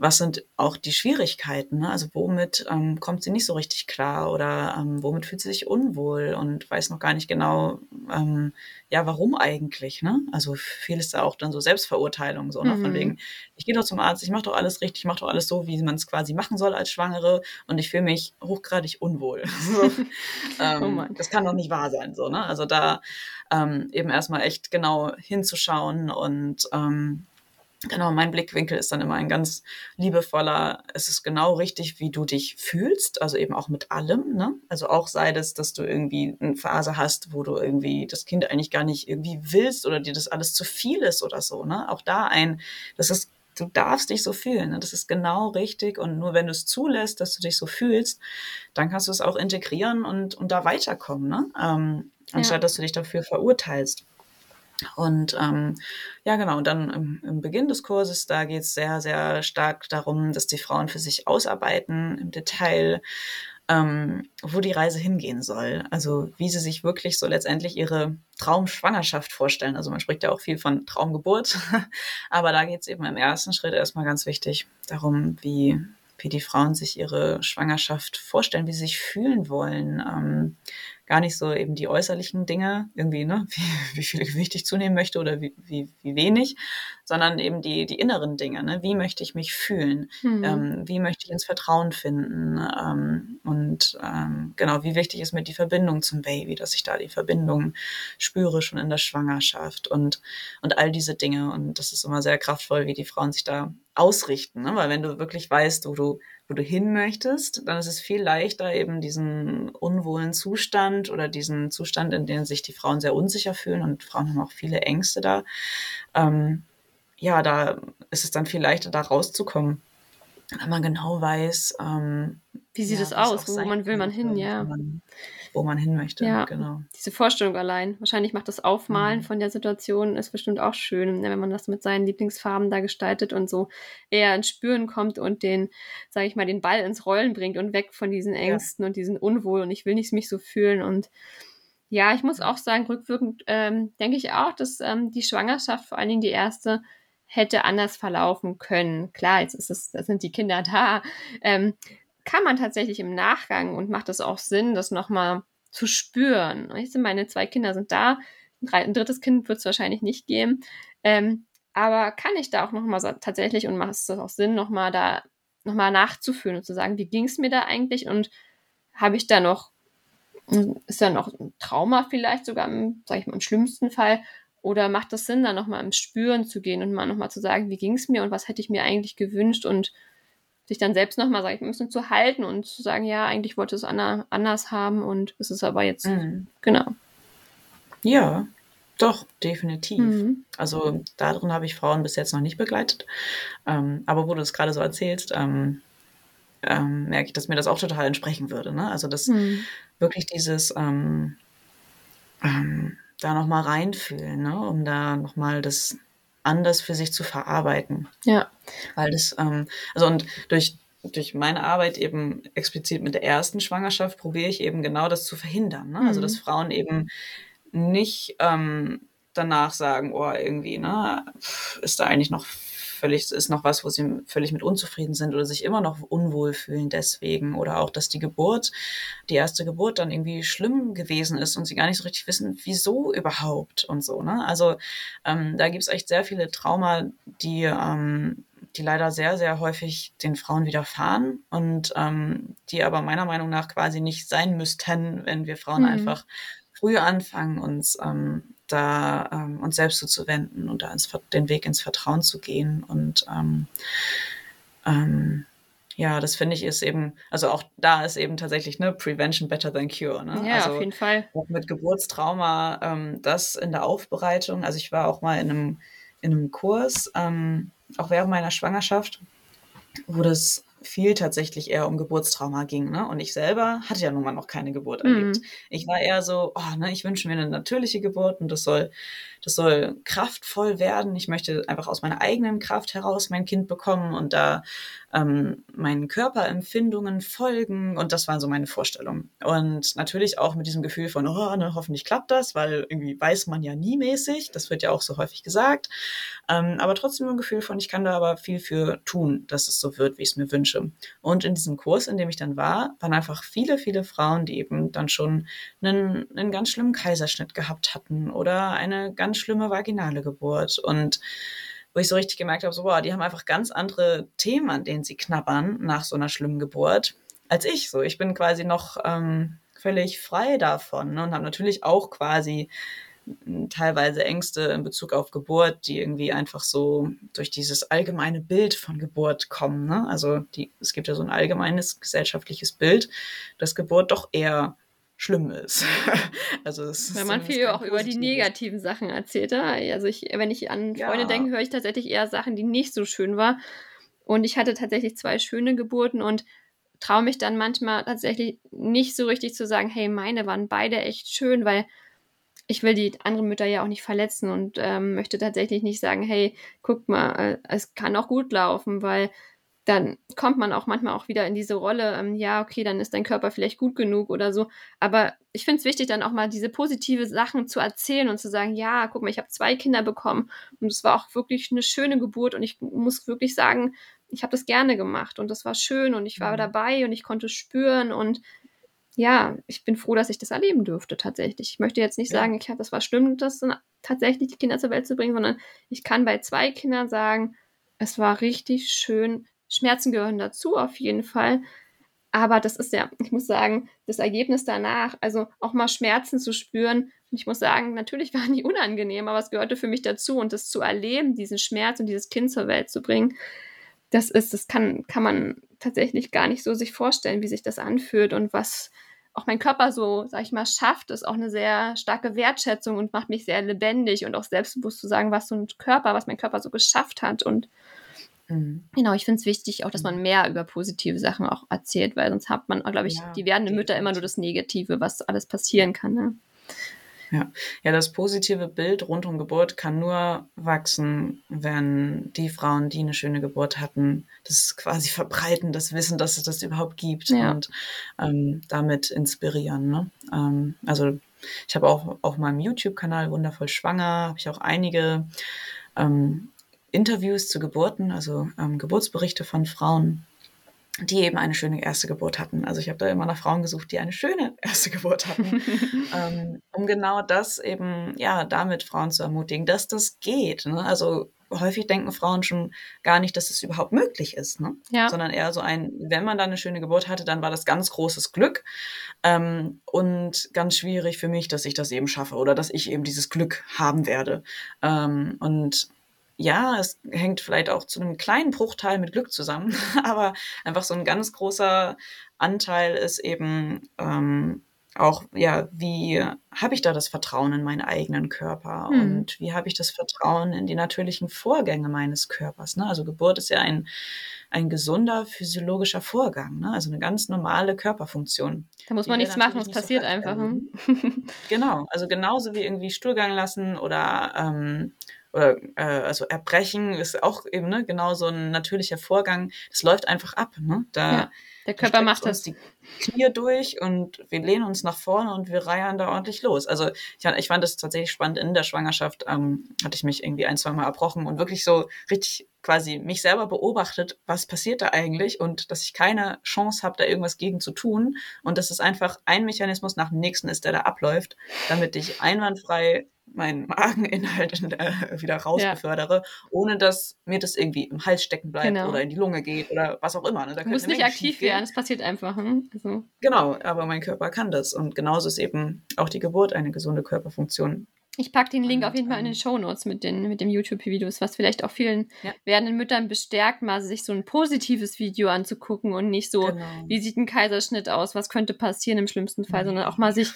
was sind auch die Schwierigkeiten? Ne? Also womit ähm, kommt sie nicht so richtig klar oder ähm, womit fühlt sie sich unwohl und weiß noch gar nicht genau, ähm, ja, warum eigentlich? Ne? Also viel ist da auch dann so Selbstverurteilung, so ne? Mhm. von wegen, ich gehe doch zum Arzt, ich mache doch alles richtig, ich mache doch alles so, wie man es quasi machen soll als Schwangere und ich fühle mich hochgradig unwohl. so, ähm, oh das kann doch nicht wahr sein, so, ne? Also da ähm, eben erstmal echt genau hinzuschauen und ähm, Genau, mein Blickwinkel ist dann immer ein ganz liebevoller, es ist genau richtig, wie du dich fühlst, also eben auch mit allem, ne? Also auch sei das, dass du irgendwie eine Phase hast, wo du irgendwie das Kind eigentlich gar nicht irgendwie willst oder dir das alles zu viel ist oder so, ne? Auch da ein, das ist, du darfst dich so fühlen, ne? das ist genau richtig und nur wenn du es zulässt, dass du dich so fühlst, dann kannst du es auch integrieren und, und da weiterkommen, ne? Ähm, anstatt ja. dass du dich dafür verurteilst. Und ähm, ja, genau, und dann im, im Beginn des Kurses, da geht es sehr, sehr stark darum, dass die Frauen für sich ausarbeiten im Detail, ähm, wo die Reise hingehen soll. Also wie sie sich wirklich so letztendlich ihre Traumschwangerschaft vorstellen. Also man spricht ja auch viel von Traumgeburt, aber da geht es eben im ersten Schritt erstmal ganz wichtig darum, wie, wie die Frauen sich ihre Schwangerschaft vorstellen, wie sie sich fühlen wollen. Ähm, gar nicht so eben die äußerlichen Dinge, irgendwie, ne, wie, wie viel Gewicht ich zunehmen möchte oder wie, wie, wie wenig, sondern eben die, die inneren Dinge, ne? Wie möchte ich mich fühlen? Mhm. Ähm, wie möchte ich ins Vertrauen finden? Ähm, und ähm, genau, wie wichtig ist mir die Verbindung zum Baby, dass ich da die Verbindung spüre schon in der Schwangerschaft und, und all diese Dinge. Und das ist immer sehr kraftvoll, wie die Frauen sich da ausrichten, ne? weil wenn du wirklich weißt, wo du, wo du hin möchtest, dann ist es viel leichter, eben diesen unwohlen Zustand oder diesen Zustand, in dem sich die Frauen sehr unsicher fühlen und Frauen haben auch viele Ängste da, ähm, ja, da ist es dann viel leichter, da rauszukommen, wenn man genau weiß, ähm, wie sieht ja, es aus, wo man will man hin, ja. Man, wo man hin möchte, ja, genau. Diese Vorstellung allein. Wahrscheinlich macht das Aufmalen mhm. von der Situation ist bestimmt auch schön, ne, wenn man das mit seinen Lieblingsfarben da gestaltet und so eher ins Spüren kommt und den, sage ich mal, den Ball ins Rollen bringt und weg von diesen Ängsten ja. und diesen Unwohl und ich will nicht mich so fühlen und ja, ich muss auch sagen, rückwirkend ähm, denke ich auch, dass ähm, die Schwangerschaft, vor allen Dingen die erste, hätte anders verlaufen können. Klar, jetzt ist es, da sind die Kinder da. Ähm, kann man tatsächlich im Nachgang und macht es auch Sinn, das nochmal zu spüren. Ich sind meine zwei Kinder sind da. Ein drittes Kind wird es wahrscheinlich nicht geben. Ähm, aber kann ich da auch nochmal tatsächlich und macht es auch Sinn, nochmal da nochmal nachzufühlen und zu sagen, wie ging es mir da eigentlich und habe ich da noch, ist da noch ein Trauma vielleicht sogar, im, sag ich mal, im schlimmsten Fall oder macht es Sinn, da nochmal im Spüren zu gehen und mal nochmal zu sagen, wie ging es mir und was hätte ich mir eigentlich gewünscht und sich dann selbst nochmal, sag ich, ein bisschen zu halten und zu sagen, ja, eigentlich wollte es Anna anders haben und es ist aber jetzt, mhm. genau. Ja, doch, definitiv. Mhm. Also darin habe ich Frauen bis jetzt noch nicht begleitet. Ähm, aber wo du es gerade so erzählst, ähm, ähm, merke ich, dass mir das auch total entsprechen würde. Ne? Also dass mhm. wirklich dieses ähm, ähm, da nochmal reinfühlen, ne? um da nochmal das anders für sich zu verarbeiten. Ja. Weil das, ähm, also und durch, durch meine Arbeit eben explizit mit der ersten Schwangerschaft probiere ich eben genau das zu verhindern. Ne? Also, mhm. Also dass Frauen eben nicht ähm, danach sagen, oh, irgendwie, ne, ist da eigentlich noch völlig, ist noch was, wo sie völlig mit unzufrieden sind oder sich immer noch unwohl fühlen deswegen. Oder auch, dass die Geburt, die erste Geburt dann irgendwie schlimm gewesen ist und sie gar nicht so richtig wissen, wieso überhaupt und so. Ne? Also ähm, da gibt es echt sehr viele Trauma, die ähm, die leider sehr, sehr häufig den Frauen widerfahren und ähm, die aber meiner Meinung nach quasi nicht sein müssten, wenn wir Frauen mhm. einfach früh anfangen, uns ähm, da ähm, uns selbst zuzuwenden und da ins, den Weg ins Vertrauen zu gehen. Und ähm, ähm, ja, das finde ich ist eben, also auch da ist eben tatsächlich ne Prevention better than cure. Ne? Ja, also auf jeden Fall. Auch mit Geburtstrauma, ähm, das in der Aufbereitung. Also ich war auch mal in einem in einem Kurs, ähm, auch während meiner Schwangerschaft, wo das viel tatsächlich eher um Geburtstrauma ging. Ne? Und ich selber hatte ja nun mal noch keine Geburt erlebt. Mhm. Ich war eher so, oh, ne, ich wünsche mir eine natürliche Geburt und das soll das soll kraftvoll werden. Ich möchte einfach aus meiner eigenen Kraft heraus mein Kind bekommen und da ähm, meinen Körperempfindungen folgen. Und das war so meine Vorstellung. Und natürlich auch mit diesem Gefühl von, oh, ne, hoffentlich klappt das, weil irgendwie weiß man ja nie mäßig. Das wird ja auch so häufig gesagt. Ähm, aber trotzdem ein Gefühl von, ich kann da aber viel für tun, dass es so wird, wie ich es mir wünsche. Und in diesem Kurs, in dem ich dann war, waren einfach viele, viele Frauen, die eben dann schon einen, einen ganz schlimmen Kaiserschnitt gehabt hatten oder eine ganz schlimme vaginale Geburt und wo ich so richtig gemerkt habe, so, boah, die haben einfach ganz andere Themen, an denen sie knabbern nach so einer schlimmen Geburt als ich. So, ich bin quasi noch ähm, völlig frei davon ne, und habe natürlich auch quasi teilweise Ängste in Bezug auf Geburt, die irgendwie einfach so durch dieses allgemeine Bild von Geburt kommen. Ne? Also die, es gibt ja so ein allgemeines gesellschaftliches Bild, dass Geburt doch eher schlimm ist. also es Wenn man viel auch über die negativen Sachen erzählt. Also ich, wenn ich an Freunde ja. denke, höre ich tatsächlich eher Sachen, die nicht so schön waren. Und ich hatte tatsächlich zwei schöne Geburten und traue mich dann manchmal tatsächlich nicht so richtig zu sagen, hey, meine waren beide echt schön, weil ich will die anderen Mütter ja auch nicht verletzen und ähm, möchte tatsächlich nicht sagen, hey, guck mal, äh, es kann auch gut laufen, weil dann kommt man auch manchmal auch wieder in diese Rolle, ähm, ja, okay, dann ist dein Körper vielleicht gut genug oder so. Aber ich finde es wichtig, dann auch mal diese positive Sachen zu erzählen und zu sagen, ja, guck mal, ich habe zwei Kinder bekommen und es war auch wirklich eine schöne Geburt und ich muss wirklich sagen, ich habe das gerne gemacht und das war schön und ich war mhm. dabei und ich konnte spüren und ja, ich bin froh, dass ich das erleben durfte tatsächlich. Ich möchte jetzt nicht ja. sagen, ich habe das war schlimm, das tatsächlich die Kinder zur Welt zu bringen, sondern ich kann bei zwei Kindern sagen, es war richtig schön, Schmerzen gehören dazu auf jeden Fall. Aber das ist ja, ich muss sagen, das Ergebnis danach, also auch mal Schmerzen zu spüren. Und ich muss sagen, natürlich waren die unangenehm, aber es gehörte für mich dazu. Und das zu erleben, diesen Schmerz und dieses Kind zur Welt zu bringen, das ist, das kann, kann man tatsächlich gar nicht so sich vorstellen, wie sich das anfühlt und was auch mein Körper so, sag ich mal, schafft, ist auch eine sehr starke Wertschätzung und macht mich sehr lebendig und auch selbstbewusst zu sagen, was so ein Körper, was mein Körper so geschafft hat und Mhm. Genau, ich finde es wichtig auch, dass man mhm. mehr über positive Sachen auch erzählt, weil sonst hat man, glaube ich, ja, die werdenden Mütter immer nur das Negative, was alles passieren kann. Ne? Ja. ja, das positive Bild rund um Geburt kann nur wachsen, wenn die Frauen, die eine schöne Geburt hatten, das quasi verbreiten, das Wissen, dass es das überhaupt gibt ja. und ähm, damit inspirieren. Ne? Ähm, also ich habe auch auf meinem YouTube-Kanal Wundervoll Schwanger, habe ich auch einige ähm, Interviews zu Geburten, also ähm, Geburtsberichte von Frauen, die eben eine schöne erste Geburt hatten. Also ich habe da immer nach Frauen gesucht, die eine schöne erste Geburt hatten, ähm, um genau das eben, ja, damit Frauen zu ermutigen, dass das geht. Ne? Also häufig denken Frauen schon gar nicht, dass es überhaupt möglich ist, ne? ja. sondern eher so ein, wenn man dann eine schöne Geburt hatte, dann war das ganz großes Glück ähm, und ganz schwierig für mich, dass ich das eben schaffe oder dass ich eben dieses Glück haben werde. Ähm, und ja, es hängt vielleicht auch zu einem kleinen Bruchteil mit Glück zusammen, aber einfach so ein ganz großer Anteil ist eben ähm, auch, ja, wie habe ich da das Vertrauen in meinen eigenen Körper hm. und wie habe ich das Vertrauen in die natürlichen Vorgänge meines Körpers? Ne? Also Geburt ist ja ein, ein gesunder physiologischer Vorgang, ne? also eine ganz normale Körperfunktion. Da muss man nichts machen, es passiert so einfach. Hm? genau, also genauso wie irgendwie Stuhlgang lassen oder ähm, oder äh, also Erbrechen ist auch eben ne, genau so ein natürlicher Vorgang. Das läuft einfach ab. Ne? Da, ja, der Körper macht das. Die Knie durch und wir lehnen uns nach vorne und wir reiern da ordentlich los. Also ich, ich fand das tatsächlich spannend. In der Schwangerschaft ähm, hatte ich mich irgendwie ein, zwei Mal erbrochen und wirklich so richtig quasi mich selber beobachtet, was passiert da eigentlich und dass ich keine Chance habe, da irgendwas gegen zu tun und dass es einfach ein Mechanismus nach dem nächsten ist, der da abläuft, damit ich einwandfrei meinen Mageninhalt äh, wieder rausbefördere, ja. ohne dass mir das irgendwie im Hals stecken bleibt genau. oder in die Lunge geht oder was auch immer. Ne? Da du musst nicht aktiv werden, es passiert einfach. Hm? Also. Genau, aber mein Körper kann das. Und genauso ist eben auch die Geburt eine gesunde Körperfunktion. Ich packe den Link auf jeden Fall in den Show Notes mit den mit dem YouTube-Videos, was vielleicht auch vielen ja. werdenden Müttern bestärkt, mal sich so ein positives Video anzugucken und nicht so, genau. wie sieht ein Kaiserschnitt aus, was könnte passieren im schlimmsten Fall, mhm. sondern auch mal sich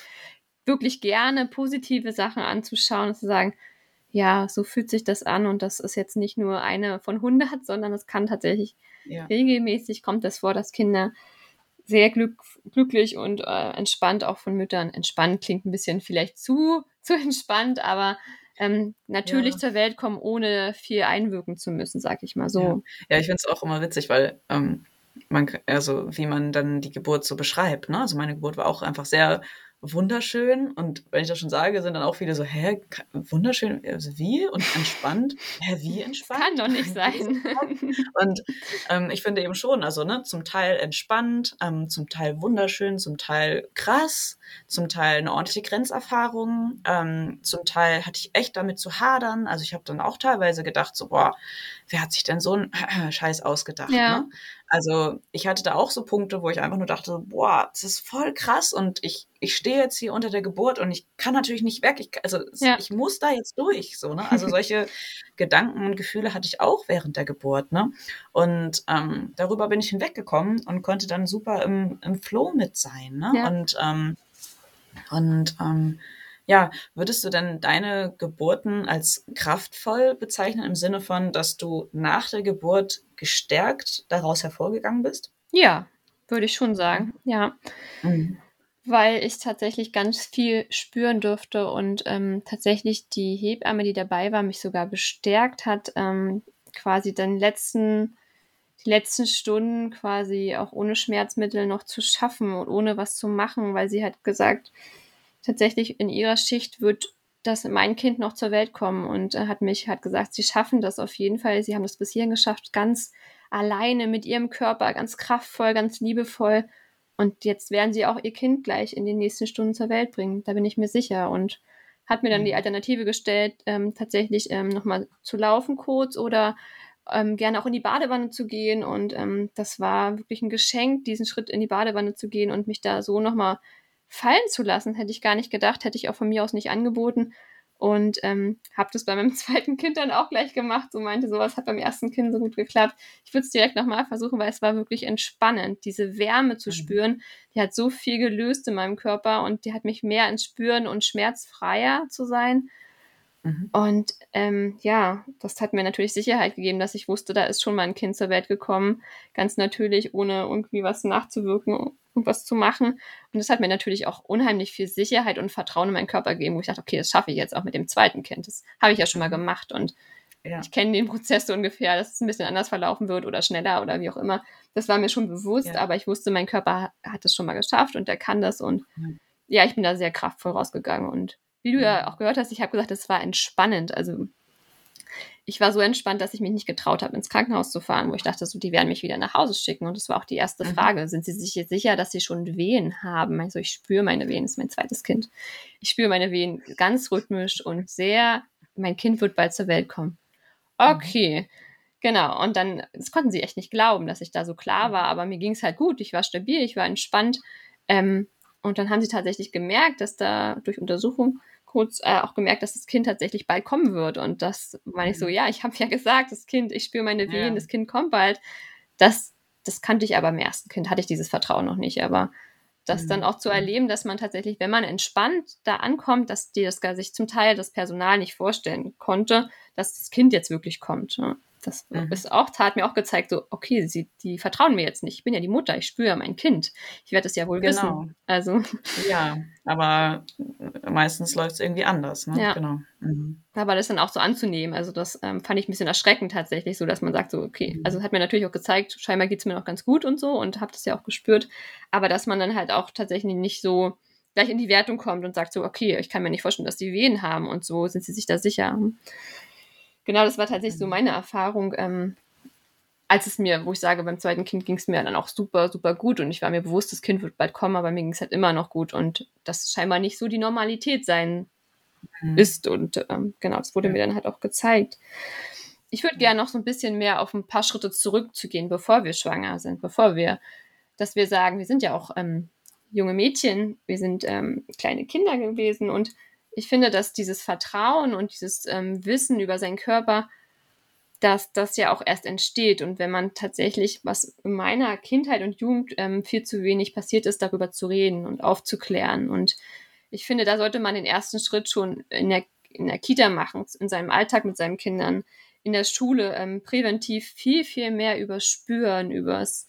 wirklich gerne positive Sachen anzuschauen und zu sagen, ja, so fühlt sich das an und das ist jetzt nicht nur eine von 100, sondern es kann tatsächlich ja. regelmäßig kommt das vor, dass Kinder sehr glück, glücklich und äh, entspannt auch von Müttern. Entspannt klingt ein bisschen vielleicht zu, zu entspannt, aber ähm, natürlich ja. zur Welt kommen, ohne viel einwirken zu müssen, sag ich mal so. Ja, ja ich finde es auch immer witzig, weil ähm, man, also wie man dann die Geburt so beschreibt. Ne? Also meine Geburt war auch einfach sehr wunderschön. Und wenn ich das schon sage, sind dann auch viele so, hä, wunderschön, also wie? Und entspannt? Hä, wie entspannt? Kann doch nicht sein. Und ähm, ich finde eben schon, also ne, zum Teil entspannt, ähm, zum Teil wunderschön, zum Teil krass, zum Teil eine ordentliche Grenzerfahrung, ähm, zum Teil hatte ich echt damit zu hadern. Also ich habe dann auch teilweise gedacht, so, boah, wer hat sich denn so einen Scheiß ausgedacht? Ja. Ne? Also ich hatte da auch so Punkte, wo ich einfach nur dachte, boah, das ist voll krass und ich, ich stehe jetzt hier unter der Geburt und ich kann natürlich nicht weg. Ich, also ja. ich muss da jetzt durch. So, ne? Also solche Gedanken und Gefühle hatte ich auch während der Geburt. Ne? Und ähm, darüber bin ich hinweggekommen und konnte dann super im, im Flow mit sein. Ne? Ja. Und, ähm, und ähm, ja, würdest du denn deine Geburten als kraftvoll bezeichnen im Sinne von, dass du nach der Geburt gestärkt daraus hervorgegangen bist? Ja, würde ich schon sagen, ja. Mhm. Weil ich tatsächlich ganz viel spüren durfte und ähm, tatsächlich die Hebamme, die dabei war, mich sogar bestärkt hat, ähm, quasi den letzten, die letzten Stunden quasi auch ohne Schmerzmittel noch zu schaffen und ohne was zu machen, weil sie hat gesagt, tatsächlich in ihrer Schicht wird dass mein Kind noch zur Welt kommen und hat mich hat gesagt, sie schaffen das auf jeden Fall. Sie haben das bis hierhin geschafft, ganz alleine mit ihrem Körper, ganz kraftvoll, ganz liebevoll. Und jetzt werden sie auch ihr Kind gleich in den nächsten Stunden zur Welt bringen. Da bin ich mir sicher. Und hat mir dann die mhm. Alternative gestellt, ähm, tatsächlich ähm, nochmal zu laufen kurz oder ähm, gerne auch in die Badewanne zu gehen. Und ähm, das war wirklich ein Geschenk, diesen Schritt in die Badewanne zu gehen und mich da so nochmal fallen zu lassen. Hätte ich gar nicht gedacht, hätte ich auch von mir aus nicht angeboten. Und ähm, habe das bei meinem zweiten Kind dann auch gleich gemacht. So meinte, sowas hat beim ersten Kind so gut geklappt. Ich würde es direkt nochmal versuchen, weil es war wirklich entspannend, diese Wärme zu mhm. spüren. Die hat so viel gelöst in meinem Körper und die hat mich mehr ins Spüren und schmerzfreier zu sein. Mhm. Und ähm, ja, das hat mir natürlich Sicherheit gegeben, dass ich wusste, da ist schon mal ein Kind zur Welt gekommen. Ganz natürlich, ohne irgendwie was nachzuwirken was zu machen. Und das hat mir natürlich auch unheimlich viel Sicherheit und Vertrauen in meinen Körper gegeben, wo ich dachte, okay, das schaffe ich jetzt auch mit dem zweiten Kind. Das habe ich ja schon mal gemacht und ja. ich kenne den Prozess so ungefähr, dass es ein bisschen anders verlaufen wird oder schneller oder wie auch immer. Das war mir schon bewusst, ja. aber ich wusste, mein Körper hat es schon mal geschafft und er kann das und ja, ich bin da sehr kraftvoll rausgegangen und wie du ja mhm. auch gehört hast, ich habe gesagt, es war entspannend. Also ich war so entspannt, dass ich mich nicht getraut habe, ins Krankenhaus zu fahren, wo ich dachte, so, die werden mich wieder nach Hause schicken. Und das war auch die erste mhm. Frage. Sind Sie sich jetzt sicher, dass Sie schon Wehen haben? Also ich spüre meine Wehen, das ist mein zweites Kind. Ich spüre meine Wehen ganz rhythmisch und sehr, mein Kind wird bald zur Welt kommen. Okay. Mhm. Genau, und dann, das konnten sie echt nicht glauben, dass ich da so klar war, aber mir ging es halt gut, ich war stabil, ich war entspannt. Ähm, und dann haben sie tatsächlich gemerkt, dass da durch Untersuchung kurz äh, auch gemerkt, dass das Kind tatsächlich bald kommen wird. Und das meine ich so, mhm. ja, ich habe ja gesagt, das Kind, ich spüre meine Wehen, ja. das Kind kommt bald. Das, das kannte ich aber im ersten Kind, hatte ich dieses Vertrauen noch nicht. Aber das mhm. dann auch zu erleben, dass man tatsächlich, wenn man entspannt da ankommt, dass die das sich zum Teil das Personal nicht vorstellen konnte, dass das Kind jetzt wirklich kommt. Ja. Das mhm. ist auch, hat mir auch gezeigt, so, okay, sie, die vertrauen mir jetzt nicht. Ich bin ja die Mutter, ich spüre mein Kind. Ich werde es ja wohl genau. wissen. Also. Ja, aber meistens läuft es irgendwie anders, ne? Ja. Genau. Mhm. Aber das dann auch so anzunehmen, also das ähm, fand ich ein bisschen erschreckend tatsächlich, so dass man sagt, so, okay, mhm. also hat mir natürlich auch gezeigt, scheinbar geht es mir noch ganz gut und so und habe das ja auch gespürt, aber dass man dann halt auch tatsächlich nicht so gleich in die Wertung kommt und sagt so, okay, ich kann mir nicht vorstellen, dass die Wehen haben und so, sind sie sich da sicher? Genau, das war tatsächlich so mhm. meine Erfahrung. Ähm, als es mir, wo ich sage, beim zweiten Kind ging es mir dann auch super, super gut und ich war mir bewusst, das Kind wird bald kommen, aber mir ging es halt immer noch gut und das scheinbar nicht so die Normalität sein mhm. ist und ähm, genau, das wurde mir dann halt auch gezeigt. Ich würde gerne noch so ein bisschen mehr auf ein paar Schritte zurückzugehen, bevor wir schwanger sind, bevor wir, dass wir sagen, wir sind ja auch ähm, junge Mädchen, wir sind ähm, kleine Kinder gewesen und ich finde, dass dieses Vertrauen und dieses ähm, Wissen über seinen Körper, dass das ja auch erst entsteht. Und wenn man tatsächlich, was in meiner Kindheit und Jugend ähm, viel zu wenig passiert ist, darüber zu reden und aufzuklären. Und ich finde, da sollte man den ersten Schritt schon in der, in der Kita machen, in seinem Alltag mit seinen Kindern, in der Schule ähm, präventiv viel, viel mehr überspüren, übers,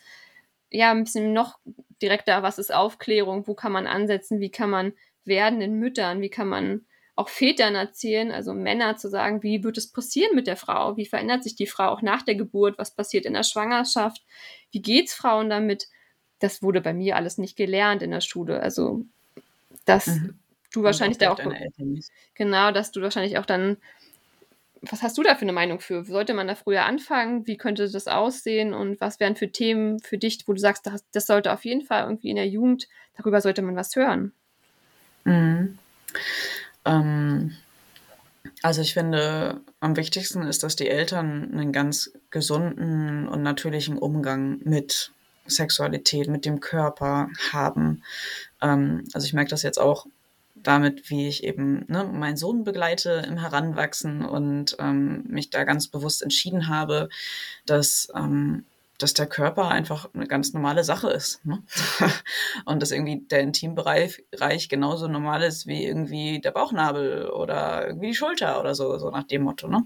ja, ein bisschen noch direkter, was ist Aufklärung, wo kann man ansetzen, wie kann man werdenden Müttern, wie kann man auch Vätern erzählen, also Männer zu sagen, wie wird es passieren mit der Frau? Wie verändert sich die Frau auch nach der Geburt? Was passiert in der Schwangerschaft? Wie geht's Frauen damit? Das wurde bei mir alles nicht gelernt in der Schule. Also, dass mhm. du wahrscheinlich da auch. Genau, dass du wahrscheinlich auch dann. Was hast du da für eine Meinung für? Sollte man da früher anfangen? Wie könnte das aussehen? Und was wären für Themen für dich, wo du sagst, das, das sollte auf jeden Fall irgendwie in der Jugend, darüber sollte man was hören? Mhm. Ähm, also ich finde, am wichtigsten ist, dass die Eltern einen ganz gesunden und natürlichen Umgang mit Sexualität, mit dem Körper haben. Ähm, also ich merke das jetzt auch damit, wie ich eben ne, meinen Sohn begleite im Heranwachsen und ähm, mich da ganz bewusst entschieden habe, dass ähm, dass der Körper einfach eine ganz normale Sache ist. Ne? Und dass irgendwie der Intimbereich genauso normal ist wie irgendwie der Bauchnabel oder irgendwie die Schulter oder so, so nach dem Motto. Ne?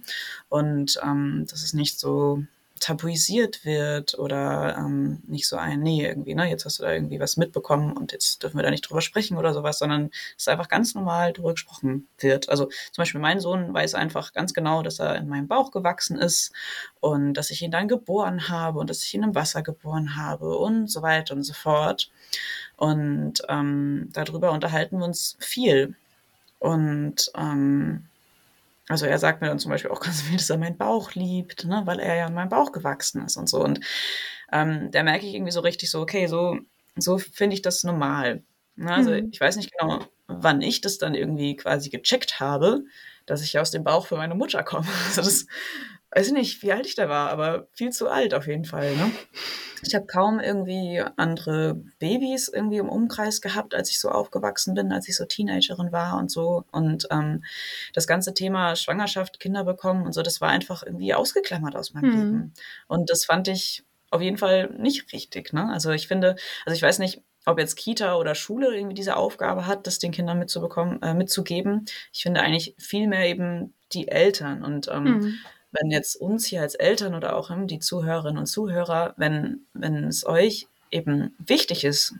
Und ähm, dass es nicht so tabuisiert wird oder ähm, nicht so ein, nee, irgendwie, ne, jetzt hast du da irgendwie was mitbekommen und jetzt dürfen wir da nicht drüber sprechen oder sowas, sondern es einfach ganz normal drüber gesprochen wird. Also zum Beispiel mein Sohn weiß einfach ganz genau, dass er in meinem Bauch gewachsen ist und dass ich ihn dann geboren habe und dass ich ihn im Wasser geboren habe und so weiter und so fort. Und ähm, darüber unterhalten wir uns viel. Und ähm, also er sagt mir dann zum Beispiel auch ganz viel, dass er meinen Bauch liebt, ne, weil er ja in meinem Bauch gewachsen ist und so. Und ähm, da merke ich irgendwie so richtig so, okay, so, so finde ich das normal. Ne? Also mhm. ich weiß nicht genau, wann ich das dann irgendwie quasi gecheckt habe, dass ich aus dem Bauch für meine Mutter komme. Also das weiß ich nicht, wie alt ich da war, aber viel zu alt auf jeden Fall. Ne? Ich habe kaum irgendwie andere Babys irgendwie im Umkreis gehabt, als ich so aufgewachsen bin, als ich so Teenagerin war und so. Und ähm, das ganze Thema Schwangerschaft, Kinder bekommen und so, das war einfach irgendwie ausgeklammert aus meinem mhm. Leben. Und das fand ich auf jeden Fall nicht richtig. Ne? Also ich finde, also ich weiß nicht, ob jetzt Kita oder Schule irgendwie diese Aufgabe hat, das den Kindern mitzubekommen, äh, mitzugeben. Ich finde eigentlich viel mehr eben die Eltern und ähm, mhm wenn jetzt uns hier als Eltern oder auch die Zuhörerinnen und Zuhörer, wenn, wenn es euch eben wichtig ist,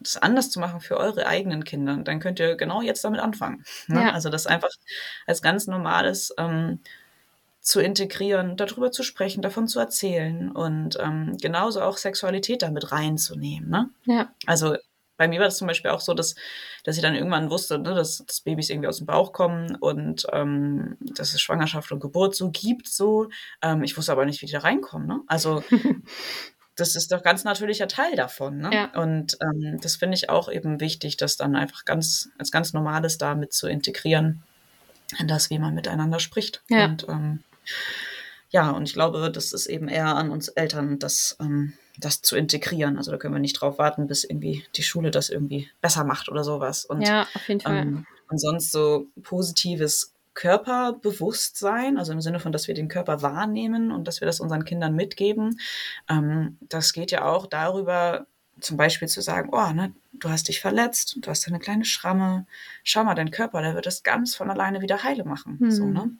das anders zu machen für eure eigenen Kinder, dann könnt ihr genau jetzt damit anfangen. Ne? Ja. Also das einfach als ganz normales ähm, zu integrieren, darüber zu sprechen, davon zu erzählen und ähm, genauso auch Sexualität damit reinzunehmen. Ne? Ja. Also bei mir war das zum Beispiel auch so, dass, dass ich dann irgendwann wusste, ne, dass, dass Babys irgendwie aus dem Bauch kommen und ähm, dass es Schwangerschaft und Geburt so gibt. So. Ähm, ich wusste aber nicht, wie die da reinkommen. Ne? Also das ist doch ganz natürlicher Teil davon. Ne? Ja. Und ähm, das finde ich auch eben wichtig, das dann einfach ganz als ganz Normales damit zu integrieren, in das, wie man miteinander spricht. Ja. Und ähm, ja, und ich glaube, das ist eben eher an uns Eltern, das ähm, das zu integrieren. Also da können wir nicht drauf warten, bis irgendwie die Schule das irgendwie besser macht oder sowas. Und, ja, auf jeden Fall. Ähm, und sonst so positives Körperbewusstsein, also im Sinne von, dass wir den Körper wahrnehmen und dass wir das unseren Kindern mitgeben. Ähm, das geht ja auch darüber, zum Beispiel zu sagen, oh, ne, du hast dich verletzt, du hast eine kleine Schramme, schau mal, dein Körper, der wird das ganz von alleine wieder heile machen. Hm. So, ne?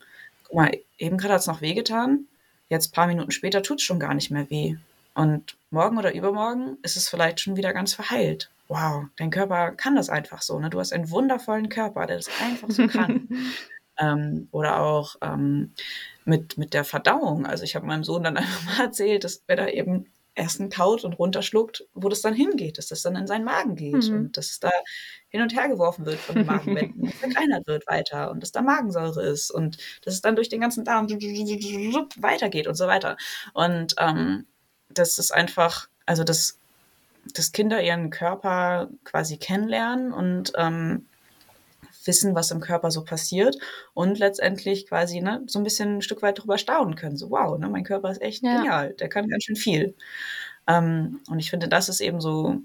Guck mal, eben gerade hat es noch wehgetan, jetzt paar Minuten später tut es schon gar nicht mehr weh. Und morgen oder übermorgen ist es vielleicht schon wieder ganz verheilt. Wow, dein Körper kann das einfach so. Ne? Du hast einen wundervollen Körper, der das einfach so kann. ähm, oder auch ähm, mit, mit der Verdauung. Also ich habe meinem Sohn dann einfach mal erzählt, dass wenn er eben Essen kaut und runterschluckt, wo das dann hingeht, dass das dann in seinen Magen geht mhm. und dass es da hin und her geworfen wird von den Magenwänden verkleinert wird weiter und dass da Magensäure ist und dass es dann durch den ganzen Darm weitergeht und so weiter. Und ähm, das ist einfach, also dass, dass Kinder ihren Körper quasi kennenlernen und ähm, wissen, was im Körper so passiert und letztendlich quasi ne, so ein bisschen ein Stück weit drüber staunen können. So, wow, ne, mein Körper ist echt ja. genial, der kann ganz schön viel. Ähm, und ich finde, das ist eben so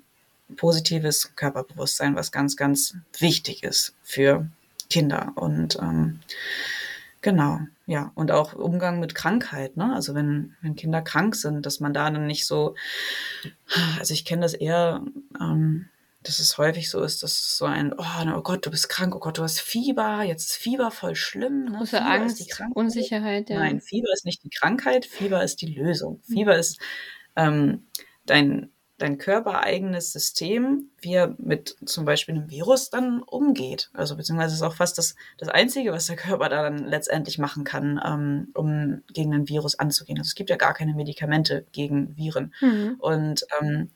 positives Körperbewusstsein, was ganz, ganz wichtig ist für Kinder. Und ähm, Genau, ja. Und auch Umgang mit Krankheit, ne? Also wenn, wenn Kinder krank sind, dass man da dann nicht so, also ich kenne das eher, ähm, dass es häufig so ist, dass so ein, oh, oh Gott, du bist krank, oh Gott, du hast Fieber, jetzt ist Fieber voll schlimm. Ne? Große Fieber Angst, Unsicherheit, ja. Nein, Fieber ist nicht die Krankheit, Fieber ist die Lösung. Mhm. Fieber ist ähm, dein, dein körpereigenes System, wie er mit zum Beispiel einem Virus dann umgeht. Also beziehungsweise ist auch fast das, das Einzige, was der Körper da dann letztendlich machen kann, ähm, um gegen ein Virus anzugehen. Also es gibt ja gar keine Medikamente gegen Viren. Mhm. Und ähm,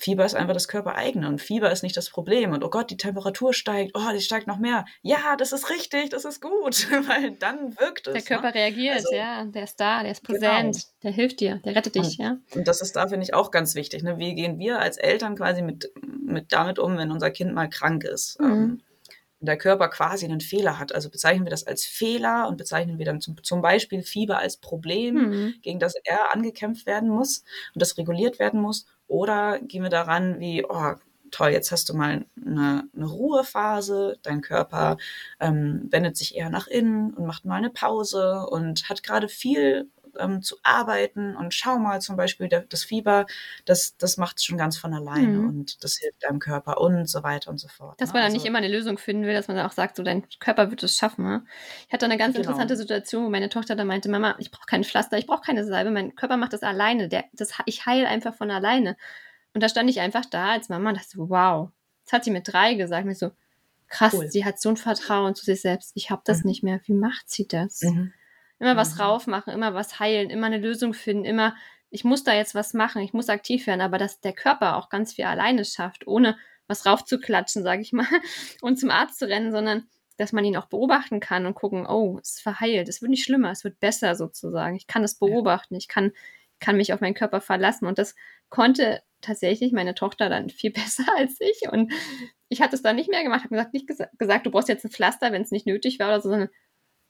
Fieber ist einfach das Körpereigene und Fieber ist nicht das Problem. Und oh Gott, die Temperatur steigt, oh, die steigt noch mehr. Ja, das ist richtig, das ist gut, weil dann wirkt es. Der Körper ne? reagiert, also, ja, der ist da, der ist präsent, genau. der hilft dir, der rettet dich, und, ja. Und das ist da, finde ich, auch ganz wichtig. Ne? Wie gehen wir als Eltern quasi mit, mit damit um, wenn unser Kind mal krank ist? Mhm. Ähm, der Körper quasi einen Fehler hat. Also bezeichnen wir das als Fehler und bezeichnen wir dann zum, zum Beispiel Fieber als Problem, mhm. gegen das er angekämpft werden muss und das reguliert werden muss. Oder gehen wir daran wie, oh, toll, jetzt hast du mal eine, eine Ruhephase, dein Körper ähm, wendet sich eher nach innen und macht mal eine Pause und hat gerade viel ähm, zu arbeiten und schau mal zum Beispiel der, das Fieber, das, das macht es schon ganz von alleine mhm. und das hilft deinem Körper und so weiter und so fort. Dass ne? man dann also, nicht immer eine Lösung finden will, dass man dann auch sagt, so dein Körper wird es schaffen. Ne? Ich hatte eine ganz genau. interessante Situation, wo meine Tochter dann meinte, Mama, ich brauche kein Pflaster, ich brauche keine Salbe, mein Körper macht das alleine, der, das, ich heile einfach von alleine. Und da stand ich einfach da als Mama und dachte wow. Das hat sie mit drei gesagt. Ich so, krass, cool. sie hat so ein Vertrauen zu sich selbst. Ich habe das mhm. nicht mehr. Wie macht sie das? Mhm. Immer was mhm. raufmachen, immer was heilen, immer eine Lösung finden, immer, ich muss da jetzt was machen, ich muss aktiv werden, aber dass der Körper auch ganz viel alleine schafft, ohne was raufzuklatschen, sage ich mal, und zum Arzt zu rennen, sondern dass man ihn auch beobachten kann und gucken, oh, es ist verheilt, es wird nicht schlimmer, es wird besser sozusagen. Ich kann es beobachten, ich kann, kann mich auf meinen Körper verlassen. Und das konnte tatsächlich meine Tochter dann viel besser als ich. Und ich hatte es dann nicht mehr gemacht, habe gesagt, nicht gesa gesagt, du brauchst jetzt ein Pflaster, wenn es nicht nötig war oder so, sondern,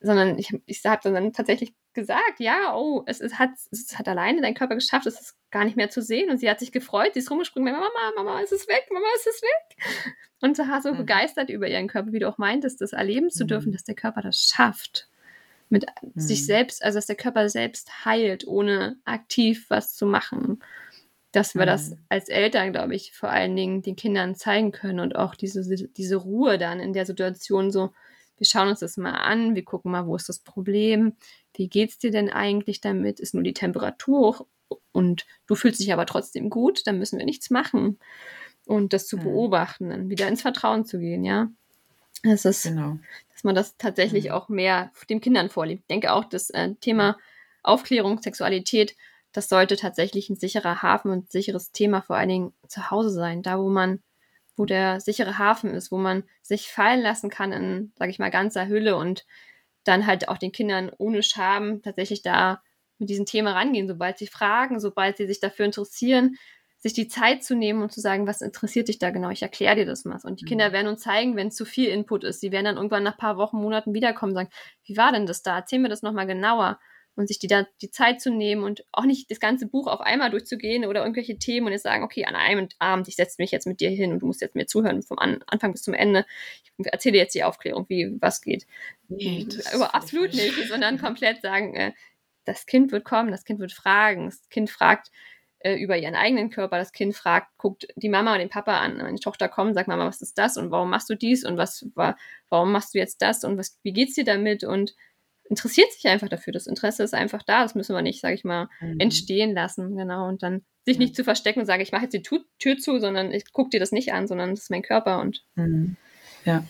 sondern ich, ich habe dann tatsächlich gesagt, ja, oh, es, es, hat, es hat alleine dein Körper geschafft, es ist gar nicht mehr zu sehen. Und sie hat sich gefreut, sie ist rumgesprungen, Mama, Mama, es ist weg, Mama, es ist weg. Und sie war so mhm. begeistert über ihren Körper, wie du auch meintest, das erleben zu dürfen, mhm. dass der Körper das schafft. Mit mhm. sich selbst, also dass der Körper selbst heilt, ohne aktiv was zu machen dass wir das als Eltern, glaube ich, vor allen Dingen den Kindern zeigen können und auch diese, diese Ruhe dann in der Situation so, wir schauen uns das mal an, wir gucken mal, wo ist das Problem, wie geht's dir denn eigentlich damit, ist nur die Temperatur hoch und du fühlst dich aber trotzdem gut, dann müssen wir nichts machen. Und das zu mhm. beobachten, dann wieder ins Vertrauen zu gehen, ja. Das ist, genau. dass man das tatsächlich mhm. auch mehr den Kindern vorlebt. Ich denke auch, das äh, Thema Aufklärung, Sexualität das sollte tatsächlich ein sicherer Hafen und ein sicheres Thema vor allen Dingen zu Hause sein, da wo man, wo der sichere Hafen ist, wo man sich fallen lassen kann in, sage ich mal, ganzer Hülle und dann halt auch den Kindern ohne Scham tatsächlich da mit diesem Thema rangehen, sobald sie fragen, sobald sie sich dafür interessieren, sich die Zeit zu nehmen und zu sagen, was interessiert dich da genau? Ich erkläre dir das mal. Und die Kinder mhm. werden uns zeigen, wenn zu viel Input ist. Sie werden dann irgendwann nach ein paar Wochen, Monaten wiederkommen und sagen, wie war denn das da? Erzähl mir das nochmal genauer und sich die, da, die Zeit zu nehmen und auch nicht das ganze Buch auf einmal durchzugehen oder irgendwelche Themen und jetzt sagen, okay, an einem Abend, ich setze mich jetzt mit dir hin und du musst jetzt mir zuhören vom an Anfang bis zum Ende. Ich erzähle jetzt die Aufklärung, wie was geht. Nee, Aber absolut nicht, sondern komplett sagen, äh, das Kind wird kommen, das Kind wird fragen, das Kind fragt äh, über ihren eigenen Körper, das Kind fragt, guckt die Mama und den Papa an, meine Tochter kommt, sagt Mama, was ist das und warum machst du dies und was war, warum machst du jetzt das und was, wie geht's dir damit? Und interessiert sich einfach dafür. Das Interesse ist einfach da. Das müssen wir nicht, sage ich mal, mhm. entstehen lassen. Genau. Und dann sich nicht zu verstecken und sagen, ich mache jetzt die Tür zu, sondern ich gucke dir das nicht an, sondern das ist mein Körper und mhm. ja.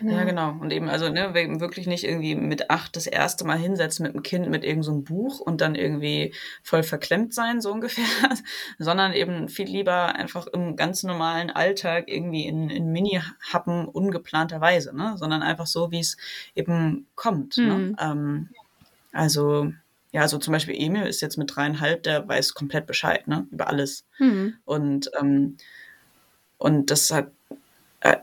Genau. Ja, genau. Und eben, also ne, wirklich nicht irgendwie mit acht das erste Mal hinsetzen mit dem Kind mit irgendeinem so Buch und dann irgendwie voll verklemmt sein, so ungefähr, sondern eben viel lieber einfach im ganz normalen Alltag irgendwie in, in Mini-Happen ungeplanterweise, ne? sondern einfach so, wie es eben kommt. Ne? Mhm. Ne? Ähm, also, ja, also zum Beispiel Emil ist jetzt mit dreieinhalb, der weiß komplett Bescheid, ne, über alles. Mhm. Und, ähm, und das hat äh,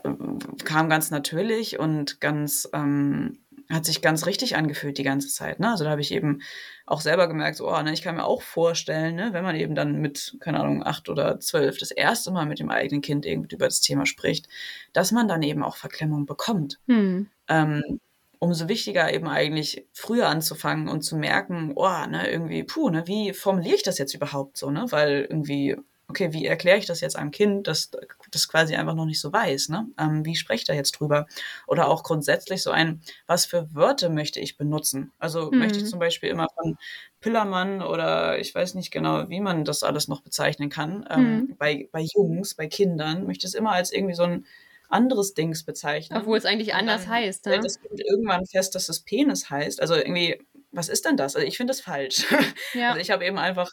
kam ganz natürlich und ganz, ähm, hat sich ganz richtig angefühlt die ganze Zeit. Ne? Also da habe ich eben auch selber gemerkt, so, oh, ne, ich kann mir auch vorstellen, ne, wenn man eben dann mit, keine Ahnung, acht oder zwölf das erste Mal mit dem eigenen Kind irgendwie über das Thema spricht, dass man dann eben auch Verklemmung bekommt. Hm. Ähm, umso wichtiger eben eigentlich früher anzufangen und zu merken, oh, ne, irgendwie, puh, ne, wie formuliere ich das jetzt überhaupt so, ne? Weil irgendwie okay, wie erkläre ich das jetzt einem Kind, das das quasi einfach noch nicht so weiß, ne? Ähm, wie spreche ich da jetzt drüber? Oder auch grundsätzlich so ein, was für Wörter möchte ich benutzen? Also mhm. möchte ich zum Beispiel immer von Pillermann oder ich weiß nicht genau, wie man das alles noch bezeichnen kann. Ähm, mhm. bei, bei Jungs, bei Kindern möchte ich es immer als irgendwie so ein anderes Dings bezeichnen. Obwohl es eigentlich anders heißt. Stellt ne? das Kind irgendwann fest, dass es Penis heißt. Also irgendwie, was ist denn das? Also ich finde das falsch. Ja. Also ich habe eben einfach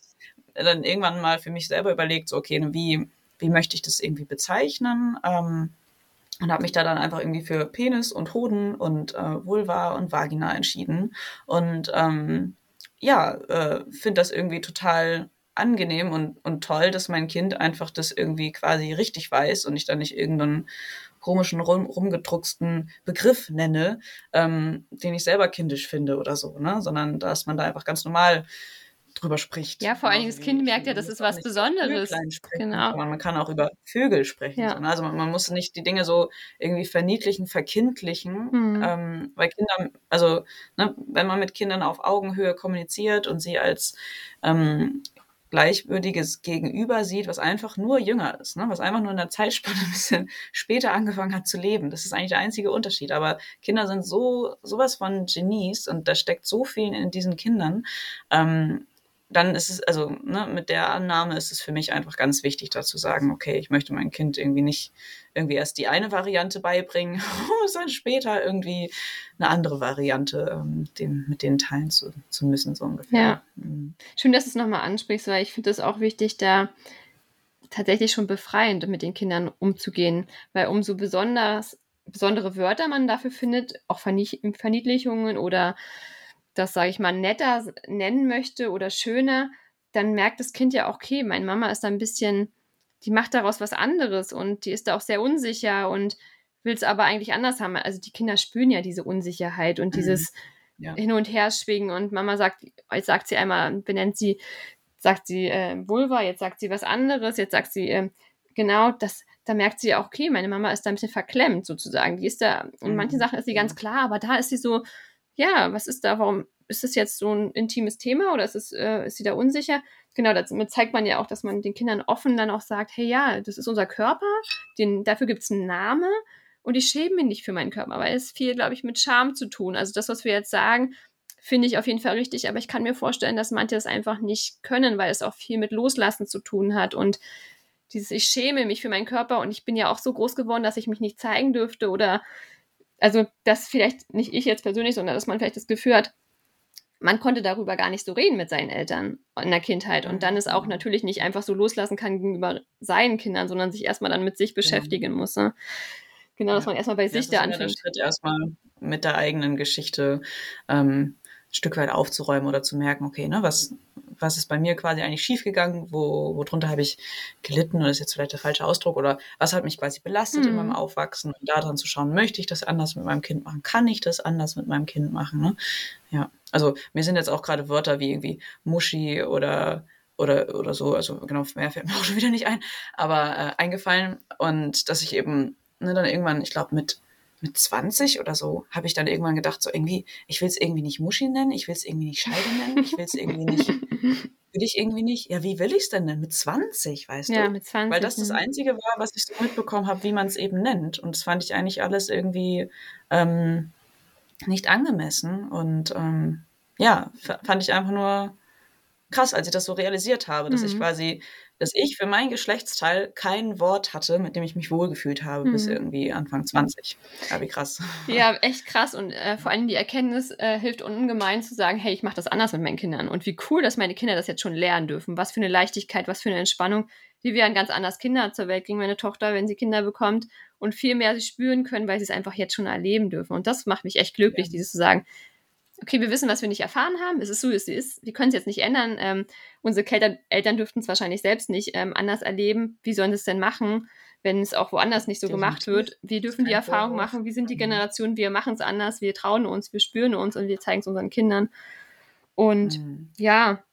dann irgendwann mal für mich selber überlegt, so, okay, ne, wie, wie möchte ich das irgendwie bezeichnen? Ähm, und habe mich da dann einfach irgendwie für Penis und Hoden und äh, Vulva und Vagina entschieden. Und ähm, ja, äh, finde das irgendwie total angenehm und, und toll, dass mein Kind einfach das irgendwie quasi richtig weiß und ich dann nicht irgendeinen komischen, rum, rumgedrucksten Begriff nenne, ähm, den ich selber kindisch finde oder so, ne? Sondern dass man da einfach ganz normal drüber spricht. Ja, vor Dingen das Kind merkt ja, das ist was Besonderes. Genau. Man kann auch über Vögel sprechen. Ja. So, ne? Also man, man, muss nicht die Dinge so irgendwie verniedlichen, verkindlichen, mhm. ähm, weil Kinder, also ne, wenn man mit Kindern auf Augenhöhe kommuniziert und sie als ähm, gleichwürdiges Gegenüber sieht, was einfach nur jünger ist, ne? was einfach nur in der Zeitspanne ein bisschen später angefangen hat zu leben. Das ist eigentlich der einzige Unterschied. Aber Kinder sind so sowas von Genies und da steckt so viel in diesen Kindern. Ähm, dann ist es, also ne, mit der Annahme ist es für mich einfach ganz wichtig, da zu sagen, okay, ich möchte mein Kind irgendwie nicht irgendwie erst die eine Variante beibringen, dann später irgendwie eine andere Variante ähm, den, mit denen teilen zu, zu müssen, so ungefähr. Ja. Mhm. Schön, dass du es nochmal ansprichst, weil ich finde es auch wichtig, da tatsächlich schon befreiend mit den Kindern umzugehen, weil umso besonders, besondere Wörter man dafür findet, auch Verniedlichungen oder das, sage ich mal, netter nennen möchte oder schöner, dann merkt das Kind ja auch, okay, meine Mama ist da ein bisschen, die macht daraus was anderes und die ist da auch sehr unsicher und will es aber eigentlich anders haben. Also die Kinder spüren ja diese Unsicherheit und mhm. dieses ja. Hin- und Herschwingen und Mama sagt, jetzt sagt sie einmal, benennt sie, sagt sie äh, Vulva, jetzt sagt sie was anderes, jetzt sagt sie, äh, genau, das, da merkt sie ja auch, okay, meine Mama ist da ein bisschen verklemmt sozusagen. Die ist da, in manchen mhm. Sachen ist sie ganz klar, aber da ist sie so, ja, was ist da, warum ist das jetzt so ein intimes Thema oder ist, es, äh, ist sie da unsicher? Genau, damit zeigt man ja auch, dass man den Kindern offen dann auch sagt, hey ja, das ist unser Körper, den, dafür gibt es einen Namen und ich schäme mich nicht für meinen Körper, weil es viel, glaube ich, mit Scham zu tun. Also das, was wir jetzt sagen, finde ich auf jeden Fall richtig, aber ich kann mir vorstellen, dass manche das einfach nicht können, weil es auch viel mit Loslassen zu tun hat und dieses, ich schäme mich für meinen Körper und ich bin ja auch so groß geworden, dass ich mich nicht zeigen dürfte oder also das vielleicht nicht ich jetzt persönlich, sondern dass man vielleicht das Gefühl hat, man konnte darüber gar nicht so reden mit seinen Eltern in der Kindheit und dann ist auch mhm. natürlich nicht einfach so loslassen kann gegenüber seinen Kindern, sondern sich erstmal dann mit sich beschäftigen muss. Ne? Genau, dass man erstmal bei ja, sich da anfängt. Ja der Schritt erstmal mit der eigenen Geschichte ähm, Stück weit aufzuräumen oder zu merken, okay, ne, was, was ist bei mir quasi eigentlich schiefgegangen, wo, worunter habe ich gelitten, oder ist jetzt vielleicht der falsche Ausdruck, oder was hat mich quasi belastet mhm. in meinem mhm. Aufwachsen und daran zu schauen, möchte ich das anders mit meinem Kind machen, kann ich das anders mit meinem Kind machen, ne? Ja, also mir sind jetzt auch gerade Wörter wie irgendwie Muschi oder oder, oder so, also genau, mehr fällt mir auch schon wieder nicht ein, aber äh, eingefallen und dass ich eben ne, dann irgendwann, ich glaube mit mit 20 oder so habe ich dann irgendwann gedacht, so irgendwie, ich will es irgendwie nicht Muschi nennen, ich will es irgendwie nicht Scheide nennen, ich will es irgendwie nicht, will ich irgendwie nicht. Ja, wie will ich es denn denn? Mit 20, weißt ja, du? mit 20. Weil das das. Einzige war, was ich so mitbekommen habe, wie man es eben nennt. Und das fand ich eigentlich alles irgendwie ähm, nicht angemessen. Und ähm, ja, fand ich einfach nur krass, als ich das so realisiert habe, dass mhm. ich quasi dass ich für mein Geschlechtsteil kein Wort hatte, mit dem ich mich wohlgefühlt habe, mhm. bis irgendwie Anfang 20. Ja, wie krass. Ja, echt krass. Und äh, vor allem die Erkenntnis äh, hilft ungemein zu sagen, hey, ich mache das anders mit meinen Kindern. Und wie cool, dass meine Kinder das jetzt schon lernen dürfen. Was für eine Leichtigkeit, was für eine Entspannung. Die werden ganz anders Kinder zur Welt bringen, meine Tochter, wenn sie Kinder bekommt. Und viel mehr sie spüren können, weil sie es einfach jetzt schon erleben dürfen. Und das macht mich echt glücklich, ja. dieses zu sagen, okay, wir wissen, was wir nicht erfahren haben, es ist so, wie es ist, wir können es jetzt nicht ändern. Ähm, unsere Eltern, Eltern dürften es wahrscheinlich selbst nicht ähm, anders erleben. Wie sollen sie es denn machen, wenn es auch woanders nicht so Definitiv. gemacht wird? Wir dürfen die Erfahrung Vorwurf. machen, wie sind die mhm. Generationen, wir machen es anders, wir trauen uns, wir spüren uns und wir zeigen es unseren Kindern. Und mhm. ja,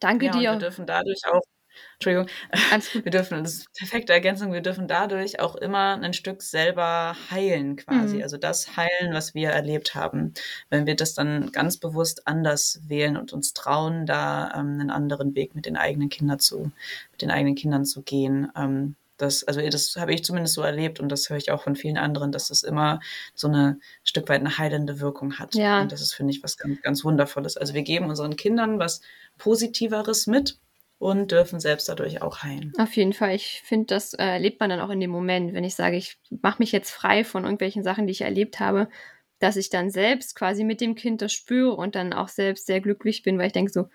danke ja, dir. wir dürfen dadurch auch Entschuldigung, wir dürfen, das ist perfekte Ergänzung, wir dürfen dadurch auch immer ein Stück selber heilen quasi. Mhm. Also das heilen, was wir erlebt haben. Wenn wir das dann ganz bewusst anders wählen und uns trauen, da ähm, einen anderen Weg mit den eigenen Kindern zu, mit den eigenen Kindern zu gehen. Ähm, das, also das habe ich zumindest so erlebt und das höre ich auch von vielen anderen, dass das immer so eine Stück weit eine heilende Wirkung hat. Ja. Und das ist, finde ich, was ganz, ganz Wundervolles. Also wir geben unseren Kindern was Positiveres mit und dürfen selbst dadurch auch heilen. Auf jeden Fall. Ich finde, das äh, erlebt man dann auch in dem Moment, wenn ich sage, ich mache mich jetzt frei von irgendwelchen Sachen, die ich erlebt habe, dass ich dann selbst quasi mit dem Kind das spüre und dann auch selbst sehr glücklich bin, weil ich denke so,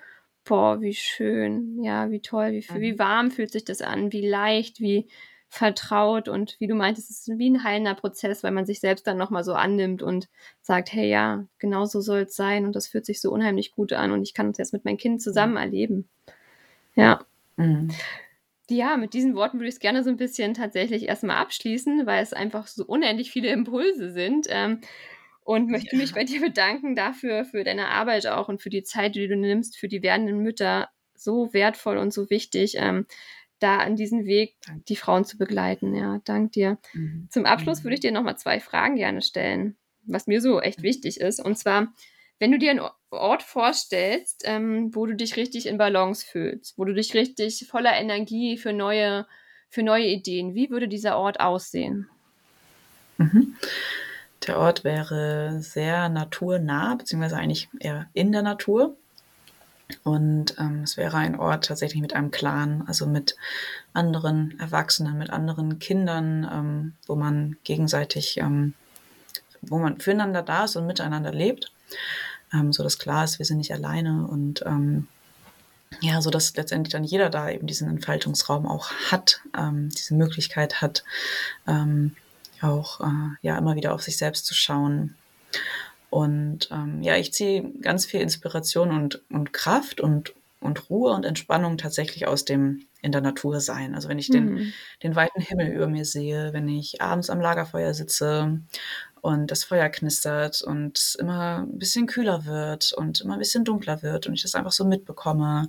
boah, wie schön, ja, wie toll, wie, mhm. wie warm fühlt sich das an, wie leicht, wie vertraut und wie du meintest, es ist wie ein heilender Prozess, weil man sich selbst dann nochmal so annimmt und sagt, hey ja, genau so soll es sein und das fühlt sich so unheimlich gut an und ich kann es jetzt mit meinem Kind zusammen mhm. erleben. Ja. Mhm. Ja, mit diesen Worten würde ich es gerne so ein bisschen tatsächlich erstmal abschließen, weil es einfach so unendlich viele Impulse sind. Ähm, und möchte ja. mich bei dir bedanken dafür, für deine Arbeit auch und für die Zeit, die du nimmst für die werdenden Mütter. So wertvoll und so wichtig, ähm, da an diesem Weg die Frauen zu begleiten. Ja, dank dir. Mhm. Zum Abschluss würde ich mhm. dir nochmal zwei Fragen gerne stellen, was mir so echt wichtig ist. Und zwar, wenn du dir einen Ort vorstellst, ähm, wo du dich richtig in Balance fühlst, wo du dich richtig voller Energie für neue, für neue Ideen, wie würde dieser Ort aussehen? Mhm. Der Ort wäre sehr naturnah, beziehungsweise eigentlich eher in der Natur. Und ähm, es wäre ein Ort tatsächlich mit einem Clan, also mit anderen Erwachsenen, mit anderen Kindern, ähm, wo man gegenseitig, ähm, wo man füreinander da ist und miteinander lebt ähm, so dass klar ist, wir sind nicht alleine und ähm, ja, so dass letztendlich dann jeder da eben diesen Entfaltungsraum auch hat, ähm, diese Möglichkeit hat, ähm, auch äh, ja immer wieder auf sich selbst zu schauen. Und ähm, ja, ich ziehe ganz viel Inspiration und, und Kraft und, und Ruhe und Entspannung tatsächlich aus dem in der Natur sein. Also wenn ich den, mhm. den weiten Himmel über mir sehe, wenn ich abends am Lagerfeuer sitze und das Feuer knistert und immer ein bisschen kühler wird und immer ein bisschen dunkler wird und ich das einfach so mitbekomme,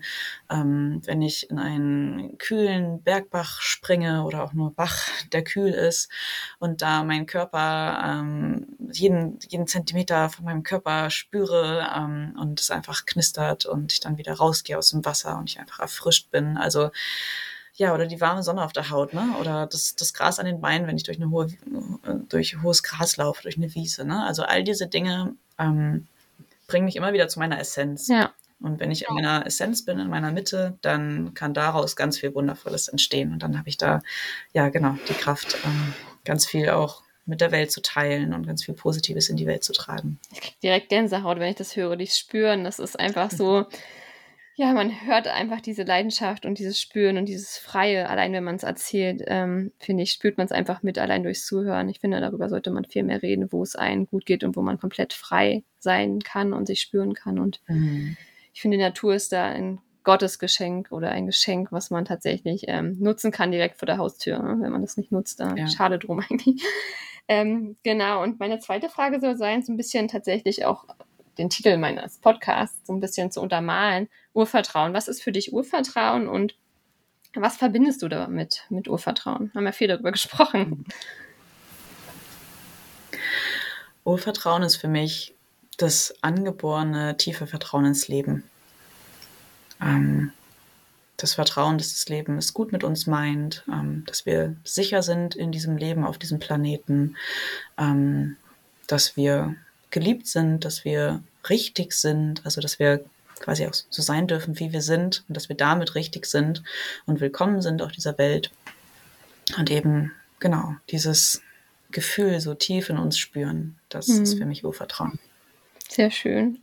ähm, wenn ich in einen kühlen Bergbach springe oder auch nur Bach, der kühl ist und da mein Körper, ähm, jeden, jeden Zentimeter von meinem Körper spüre ähm, und es einfach knistert und ich dann wieder rausgehe aus dem Wasser und ich einfach erfrischt bin. Also ja, oder die warme Sonne auf der Haut, ne? Oder das, das Gras an den Beinen, wenn ich durch eine hohe, durch hohes Gras laufe, durch eine Wiese, ne? Also all diese Dinge ähm, bringen mich immer wieder zu meiner Essenz. Ja. Und wenn ich in meiner Essenz bin, in meiner Mitte, dann kann daraus ganz viel Wundervolles entstehen. Und dann habe ich da, ja, genau, die Kraft, ähm, ganz viel auch mit der Welt zu teilen und ganz viel Positives in die Welt zu tragen. Ich kriege direkt Gänsehaut, wenn ich das höre, die spüren. Das ist einfach so, ja, man hört einfach diese Leidenschaft und dieses Spüren und dieses Freie, allein wenn man es erzählt, ähm, finde ich, spürt man es einfach mit, allein durchs Zuhören. Ich finde, darüber sollte man viel mehr reden, wo es einem gut geht und wo man komplett frei sein kann und sich spüren kann. Und mhm. ich finde, Natur ist da ein Gottesgeschenk oder ein Geschenk, was man tatsächlich ähm, nutzen kann direkt vor der Haustür. Ne? Wenn man das nicht nutzt, da ja. schade drum eigentlich. Ähm, genau, und meine zweite Frage soll sein, so ein bisschen tatsächlich auch den Titel meines Podcasts so ein bisschen zu untermalen. Urvertrauen. Was ist für dich Urvertrauen und was verbindest du damit mit Urvertrauen? Haben wir viel darüber gesprochen. Urvertrauen ist für mich das angeborene tiefe Vertrauen ins Leben. Ähm, das Vertrauen, dass das Leben es gut mit uns meint, ähm, dass wir sicher sind in diesem Leben auf diesem Planeten, ähm, dass wir geliebt sind, dass wir richtig sind, also dass wir quasi auch so sein dürfen, wie wir sind und dass wir damit richtig sind und willkommen sind auf dieser Welt. Und eben, genau, dieses Gefühl so tief in uns spüren, das hm. ist für mich Urvertrauen. Sehr schön.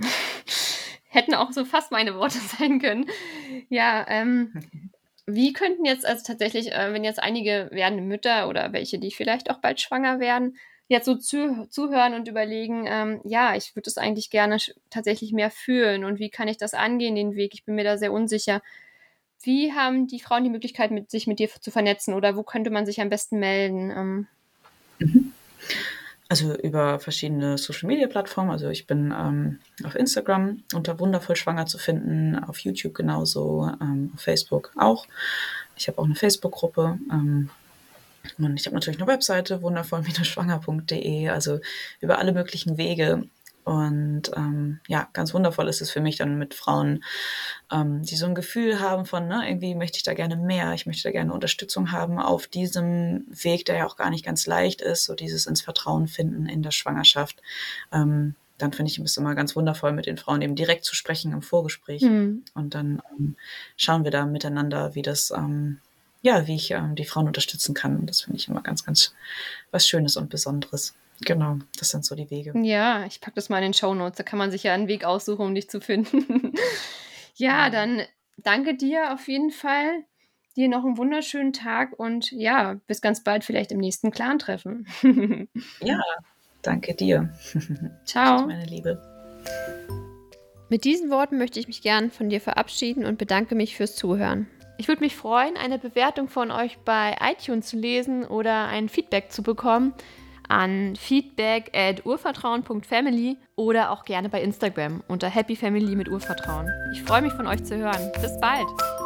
Hätten auch so fast meine Worte sein können. Ja, ähm, wie könnten jetzt also tatsächlich, äh, wenn jetzt einige werdende Mütter oder welche, die vielleicht auch bald schwanger werden, jetzt so zu, zuhören und überlegen, ähm, ja, ich würde es eigentlich gerne tatsächlich mehr fühlen und wie kann ich das angehen, den Weg? Ich bin mir da sehr unsicher. Wie haben die Frauen die Möglichkeit, mit, sich mit dir zu vernetzen oder wo könnte man sich am besten melden? Ähm? Mhm. Also über verschiedene Social-Media-Plattformen. Also ich bin ähm, auf Instagram unter wundervoll schwanger zu finden, auf YouTube genauso, ähm, auf Facebook auch. Ich habe auch eine Facebook-Gruppe. Ähm, und ich habe natürlich eine Webseite, wundervoll-schwanger.de, also über alle möglichen Wege. Und ähm, ja, ganz wundervoll ist es für mich dann mit Frauen, ähm, die so ein Gefühl haben von, ne, irgendwie möchte ich da gerne mehr, ich möchte da gerne Unterstützung haben auf diesem Weg, der ja auch gar nicht ganz leicht ist, so dieses ins Vertrauen finden in der Schwangerschaft. Ähm, dann finde ich es immer ganz wundervoll, mit den Frauen eben direkt zu sprechen im Vorgespräch. Mhm. Und dann ähm, schauen wir da miteinander, wie das ähm, ja, wie ich ähm, die Frauen unterstützen kann. Und das finde ich immer ganz, ganz was Schönes und Besonderes. Genau, das sind so die Wege. Ja, ich packe das mal in den Show Notes. Da kann man sich ja einen Weg aussuchen, um dich zu finden. ja, ja, dann danke dir auf jeden Fall. Dir noch einen wunderschönen Tag und ja, bis ganz bald vielleicht im nächsten Clan-Treffen. ja, danke dir. Ciao. meine Liebe. Mit diesen Worten möchte ich mich gern von dir verabschieden und bedanke mich fürs Zuhören. Ich würde mich freuen, eine Bewertung von euch bei iTunes zu lesen oder ein Feedback zu bekommen. an feedback at urvertrauen.family oder auch gerne bei Instagram unter happyfamily mit Urvertrauen. Ich freue mich von euch zu hören. Bis bald!